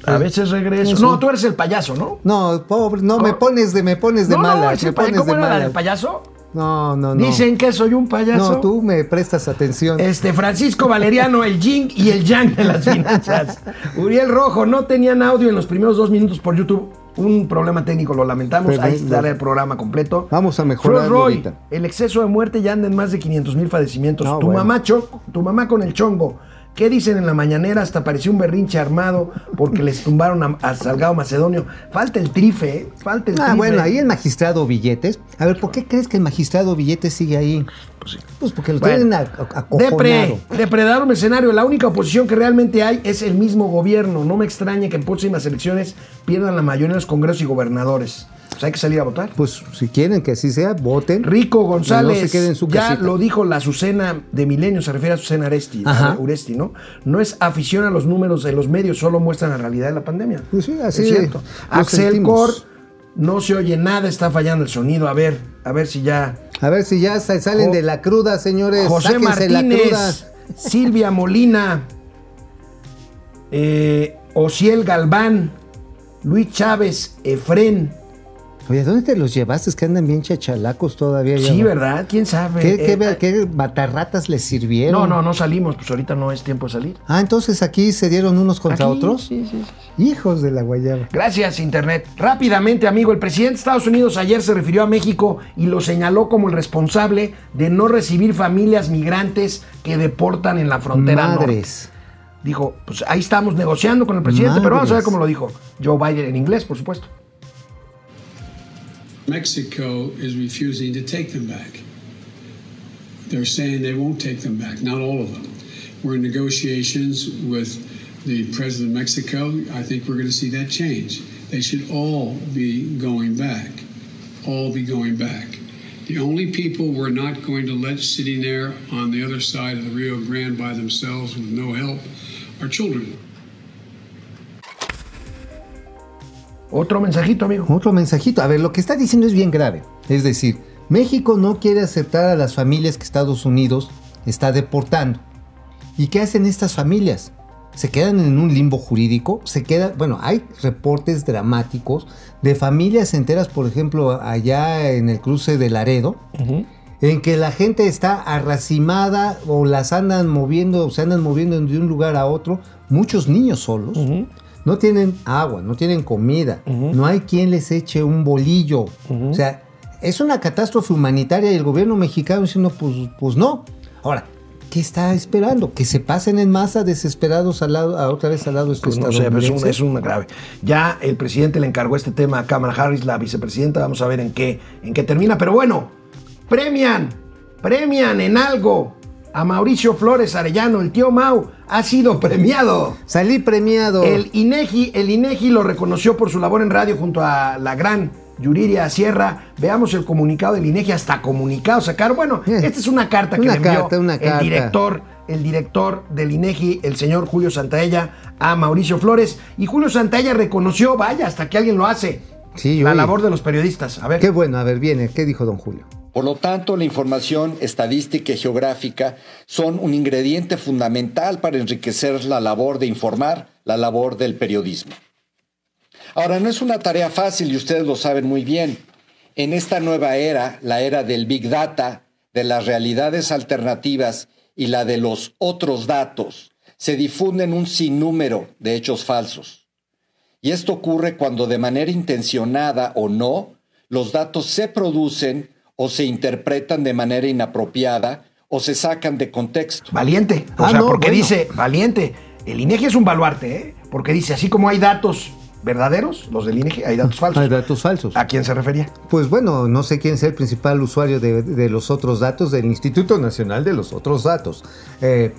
A: A veces regreso.
B: Eso.
A: No, tú eres el payaso, ¿no?
B: No, pobre, no, me pones de, me pones de
A: no, no,
B: malas,
A: ese
B: me
A: pay-
B: pones
A: ¿Cómo
B: de
A: era la del
B: malas.
A: payaso?
B: No, no, no.
A: Dicen que soy un payaso.
B: No, tú me prestas atención.
A: Este Francisco Valeriano, el yin y el yang de las finanzas. Uriel Rojo, no tenían audio en los primeros dos minutos por YouTube. Un problema técnico, lo lamentamos. Ahí estará el programa completo.
B: Vamos a mejorarlo
A: Flor Roy, el exceso de muerte ya anda en más de 500 mil fallecimientos.
B: No,
A: tu,
B: bueno.
A: mamá cho- tu mamá con el chongo. ¿Qué dicen en la mañanera? Hasta pareció un berrinche armado porque les tumbaron a, a Salgado Macedonio. Falta el trife, ¿eh? Falta el
B: Ah,
A: trife.
B: bueno, ahí el magistrado Billetes. A ver, ¿por qué crees que el magistrado Billetes sigue ahí? Pues, porque lo
A: Bueno.
B: tienen acojonado.
A: Depre, depredador mercenario. La única oposición que realmente hay es el mismo gobierno. No me extraña que en próximas elecciones pierdan la mayoría de los congresos y gobernadores. Pues hay que salir a votar.
B: Pues si quieren que así sea, voten.
A: Rico González,
B: No se queden en su
A: ya
B: casita.
A: lo dijo la Azucena de Milenio, se refiere a Azucena Aresti,
B: Ajá.
A: Uresti, ¿no? No es afición a los números de los medios, solo muestran la realidad de la pandemia.
B: Pues sí, así
A: es cierto. Axel Cor, no se oye nada, está fallando el sonido. A ver, a ver si ya.
B: A ver si ya salen
A: Jo-
B: de la cruda, señores.
A: José
B: Sáquense la cruda.
A: Martínez, Silvia Molina, eh, Ociel Galván, Luis Chávez, Efren.
B: Oye, ¿dónde te los llevaste? Es que andan bien chachalacos todavía.
A: Sí. ¿verdad? ¿Quién sabe?
B: ¿Qué, qué,
A: Eh,
B: qué batarratas les sirvieron?
A: no, no, no salimos, pues ahorita no es tiempo de salir.
B: Ah, entonces aquí se dieron unos contra
A: Aquí,
B: otros.
A: sí, sí, sí.
B: Hijos de la guayaba.
A: Gracias, Internet. Rápidamente, amigo, el presidente de Estados Unidos ayer se refirió a México y lo señaló como el responsable de no recibir familias migrantes que deportan en la frontera norte.
B: Madres.
A: Dijo, pues ahí estamos negociando con el presidente, pero vamos a ver cómo lo dijo. Joe Biden en inglés, por supuesto.
H: Mexico is refusing to take them back. They're saying they won't take them back, not all of them. We're in negotiations with the president of Mexico. I think we're going to see that change. They should all be going back. All be going back. The only people we're not going to let sitting there on the other side of the Rio Grande by themselves with no help are children.
A: Otro mensajito, amigo.
B: Otro mensajito. A ver, lo que está diciendo es bien grave. Es decir, México no quiere aceptar a las familias que Estados Unidos está deportando. ¿Y qué hacen estas familias? Se quedan en un limbo jurídico, se quedan, bueno, hay reportes dramáticos de familias enteras, por ejemplo, allá en el cruce de Laredo, en que la gente está arracimada o las andan moviendo, o se andan moviendo de un lugar a otro, muchos niños solos. No tienen agua, no tienen comida, no hay quien les eche un bolillo. O sea, es una catástrofe humanitaria y el gobierno mexicano diciendo, pues, pues no. Ahora, ¿qué está esperando? ¿Que se pasen en masa desesperados al lado, a otra vez al lado de este
A: Pues no sé, es una, es una grave. Ya el presidente le encargó este tema a Kamala Harris, la vicepresidenta. Vamos a ver en qué, en qué termina. Pero bueno, premian, premian en algo a Mauricio Flores Arellano, el tío Mau, ha sido premiado.
B: Salí premiado.
A: El INEGI, el INEGI lo reconoció por su labor en radio junto a la gran Yuriria Sierra. Veamos el comunicado del INEGI, hasta comunicado sacar. Bueno,
B: Eh,
A: esta es una carta que
B: una
A: le envió
B: carta, una
A: el
B: carta.
A: director, el director del INEGI, el señor Julio Santaella, a Mauricio Flores. Y Julio Santaella reconoció, vaya, hasta que alguien lo hace,
B: Sí,
A: la labor de los periodistas. A ver.
B: Qué bueno, a ver, viene. ¿Qué dijo don Julio?
I: Por lo tanto, la información estadística y geográfica son un ingrediente fundamental para enriquecer la labor de informar, la labor del periodismo. Ahora, no es una tarea fácil y ustedes lo saben muy bien. En esta nueva era, la era del Big Data, de las realidades alternativas y la de los otros datos, se difunden un sinnúmero de hechos falsos. Y esto ocurre cuando de manera intencionada o no, los datos se producen o se interpretan de manera inapropiada o se sacan de contexto.
A: Valiente. O
B: Ah,
A: sea,
B: no,
A: porque
B: bueno.
A: dice, valiente. El INEGI es un baluarte, ¿eh? Porque dice, así como hay datos verdaderos, los del INEGI, hay datos falsos.
B: Hay datos falsos.
A: ¿A quién se refería?
B: Pues bueno, no sé quién sea el principal usuario de, de los otros datos del Instituto Nacional de los Otros Datos. Eh,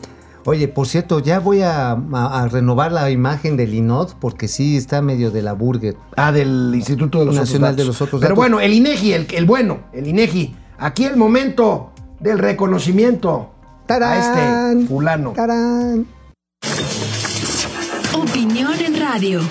B: oye, por cierto, ya voy a, a- a renovar la imagen del INOD porque sí está medio de la burger.
A: Ah, del Instituto de los
B: Nacional
A: Otros
B: de los Otros
A: Pero
B: Datos.
A: bueno, el INEGI, el, el bueno, el INEGI. Aquí el momento del reconocimiento
B: ¡Tarán!
A: a este fulano.
B: ¡Tarán!
J: Opinión en radio.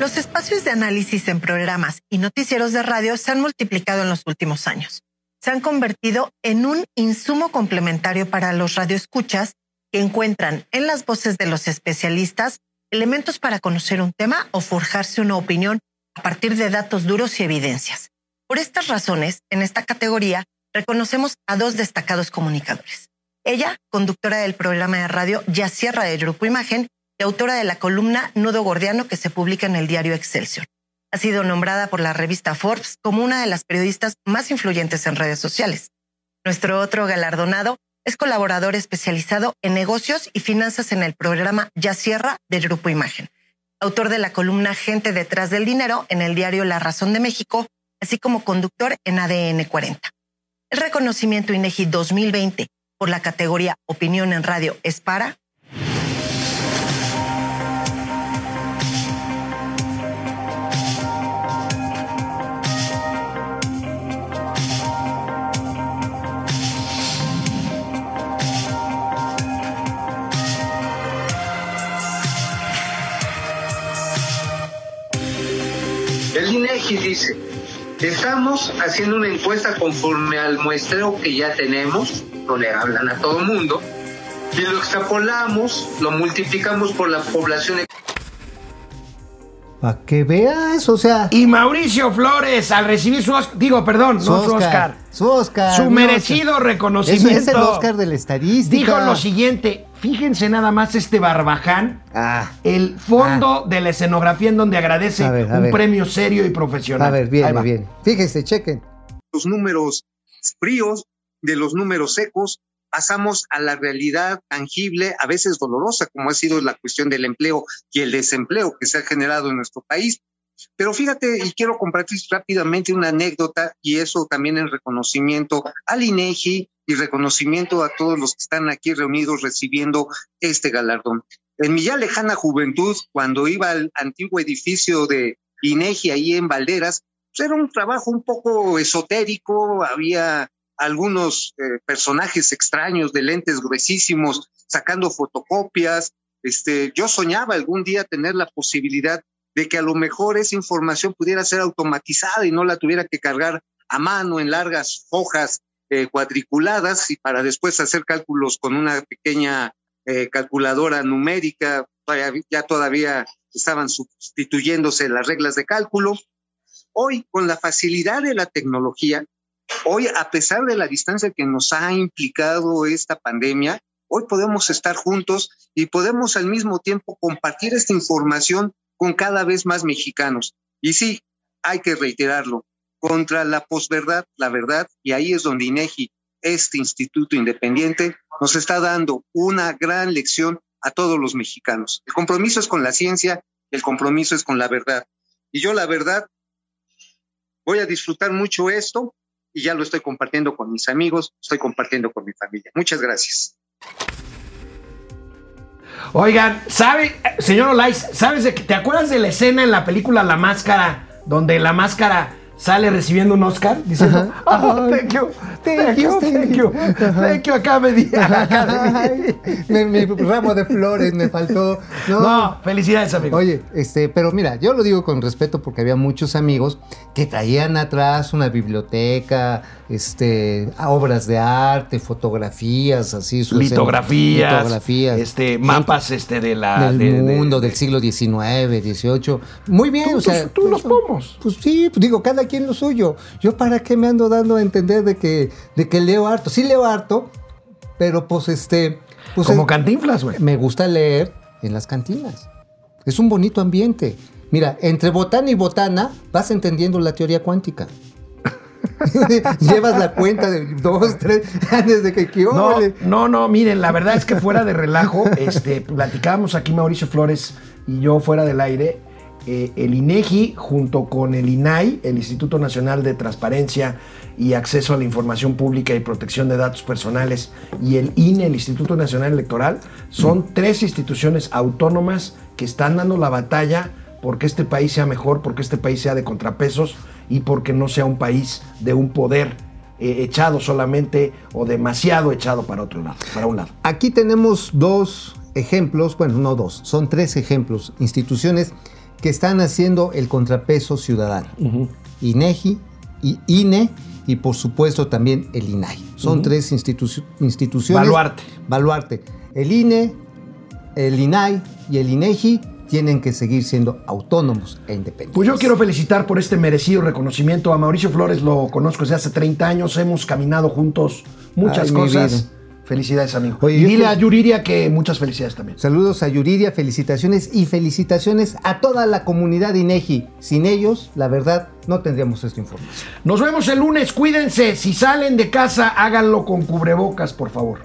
K: Los espacios de análisis en programas y noticieros de radio se han multiplicado en los últimos años. Se han convertido en un insumo complementario para los radioescuchas que encuentran en las voces de los especialistas elementos para conocer un tema o forjarse una opinión a partir de datos duros y evidencias. Por estas razones, en esta categoría reconocemos a dos destacados comunicadores. Ella, conductora del programa de radio Ya Sierra del Grupo Imagen y autora de la columna Nudo Gordiano que se publica en el diario Excelsior. Ha sido nombrada por la revista Forbes como una de las periodistas más influyentes en redes sociales. Nuestro otro galardonado es colaborador especializado en negocios y finanzas en el programa Ya Sierra del Grupo Imagen, autor de la columna Gente detrás del dinero en el diario La Razón de México, así como conductor en ADN 40. El reconocimiento INEGI 2020 por la categoría Opinión en Radio es para
B: INEGI dice, estamos haciendo una encuesta conforme al muestreo que ya tenemos, no le hablan a todo el mundo, y lo extrapolamos, lo multiplicamos por la población.
L: Para que veas, o sea.
A: Y Mauricio Flores, al recibir su Oscar, digo, perdón,
L: Su
A: no su
L: Oscar, su Oscar,
A: su merecido
L: Oscar.
A: reconocimiento.
L: Eso es el Oscar de la estadística.
A: Dijo lo siguiente, fíjense nada más este barbaján,
L: Ah,
A: el fondo de la escenografía en donde agradece
L: A ver, a
A: un
L: ver.
A: premio serio y profesional.
L: a ver,
A: va.
L: viene. Fíjense, chequen.
B: Los números fríos de los números secos, pasamos a la realidad tangible, a veces dolorosa, como ha sido la cuestión del empleo y el desempleo que se ha generado en nuestro país. Pero fíjate, y quiero compartir rápidamente una anécdota, y eso también en reconocimiento al INEGI y reconocimiento a todos los que están aquí reunidos recibiendo este galardón. En mi ya lejana juventud, cuando iba al antiguo edificio de INEGI ahí en Valderas, pues era un trabajo un poco esotérico, había algunos eh, personajes extraños de lentes gruesísimos sacando fotocopias. Este, yo soñaba algún día tener la posibilidad de que a lo mejor esa información pudiera ser automatizada y no la tuviera que cargar a mano en largas hojas eh, cuadriculadas y para después hacer cálculos con una pequeña eh, calculadora numérica. Ya todavía estaban sustituyéndose las reglas de cálculo. Hoy, con la facilidad de la tecnología, hoy, a pesar de la distancia que nos ha implicado esta pandemia, hoy podemos estar juntos y podemos al mismo tiempo compartir esta información con cada vez más mexicanos. Y sí, hay que reiterarlo, contra la posverdad, la verdad, y ahí es donde INEGI, este instituto independiente, nos está dando una gran lección a todos los mexicanos. El compromiso es con la ciencia, el compromiso es con la verdad. Y yo la verdad voy a disfrutar mucho esto y ya lo estoy compartiendo con mis amigos, estoy compartiendo con mi familia. Muchas gracias.
A: Oigan, ¿sabe, señor Olais, ¿sabes de que te acuerdas de la escena en la película La Máscara, donde la máscara sale recibiendo un Oscar diciendo, "Oh, thank you, thank you, thank you, thank you, Academy, Academy"?
L: Ay, mi, mi ramo de flores me faltó. No,
A: No, felicidades, amigo.
L: Oye, este, pero mira, yo lo digo con respeto porque había muchos amigos que traían atrás una biblioteca, este, obras de arte, fotografías, así, su
A: litografías,
L: litografías,
A: este, mapas este, de la...
L: del
A: de- de-
L: mundo del siglo XIX, XVIII. Muy bien,
A: Tú-
L: o sea,
A: tú- tú los pomos.
L: Pues sí, pues digo, cada quien lo suyo. Yo para qué me ando dando a entender de que, de que leo harto. Sí leo harto, pero pues este... Pues,
A: Como
L: eh,
A: cantinflas, güey.
L: me gusta leer en las cantinas. Es un bonito ambiente. Mira, entre botana y botana vas entendiendo la teoría cuántica. Llevas la cuenta de dos, tres, antes de que ¿qué
A: No, no, no, miren, la verdad es que fuera de relajo, este, platicábamos aquí Mauricio Flores y yo fuera del aire, eh, el INEGI junto con el INAI, el Instituto Nacional de Transparencia y Acceso a la Información Pública y Protección de Datos Personales y el INE, el Instituto Nacional Electoral, son tres instituciones autónomas que están dando la batalla porque este país sea mejor, porque este país sea de contrapesos y porque no sea un país de un poder eh, echado solamente o demasiado echado para otro lado, para un lado.
L: Aquí tenemos dos ejemplos, bueno, no dos, son tres ejemplos, instituciones que están haciendo el contrapeso ciudadano. INEGI, y INE y por supuesto también el INAI. Son tres institu- instituciones.
A: Baluarte.
L: Baluarte. El INE, el INAI y el INEGI
B: tienen que seguir siendo autónomos e independientes.
A: Pues yo quiero felicitar por este merecido reconocimiento a Mauricio Flores, lo conozco desde hace 30 años, hemos caminado juntos muchas
B: Ay,
A: cosas. Felicidades, amigo.
B: Oye,
A: y dile a Yuriria que muchas felicidades también.
B: Saludos a Yuridia, felicitaciones y felicitaciones a toda la comunidad INEGI. Sin ellos, la verdad, no tendríamos esta información.
A: Nos vemos el lunes, cuídense. Si salen de casa, háganlo con cubrebocas, por favor.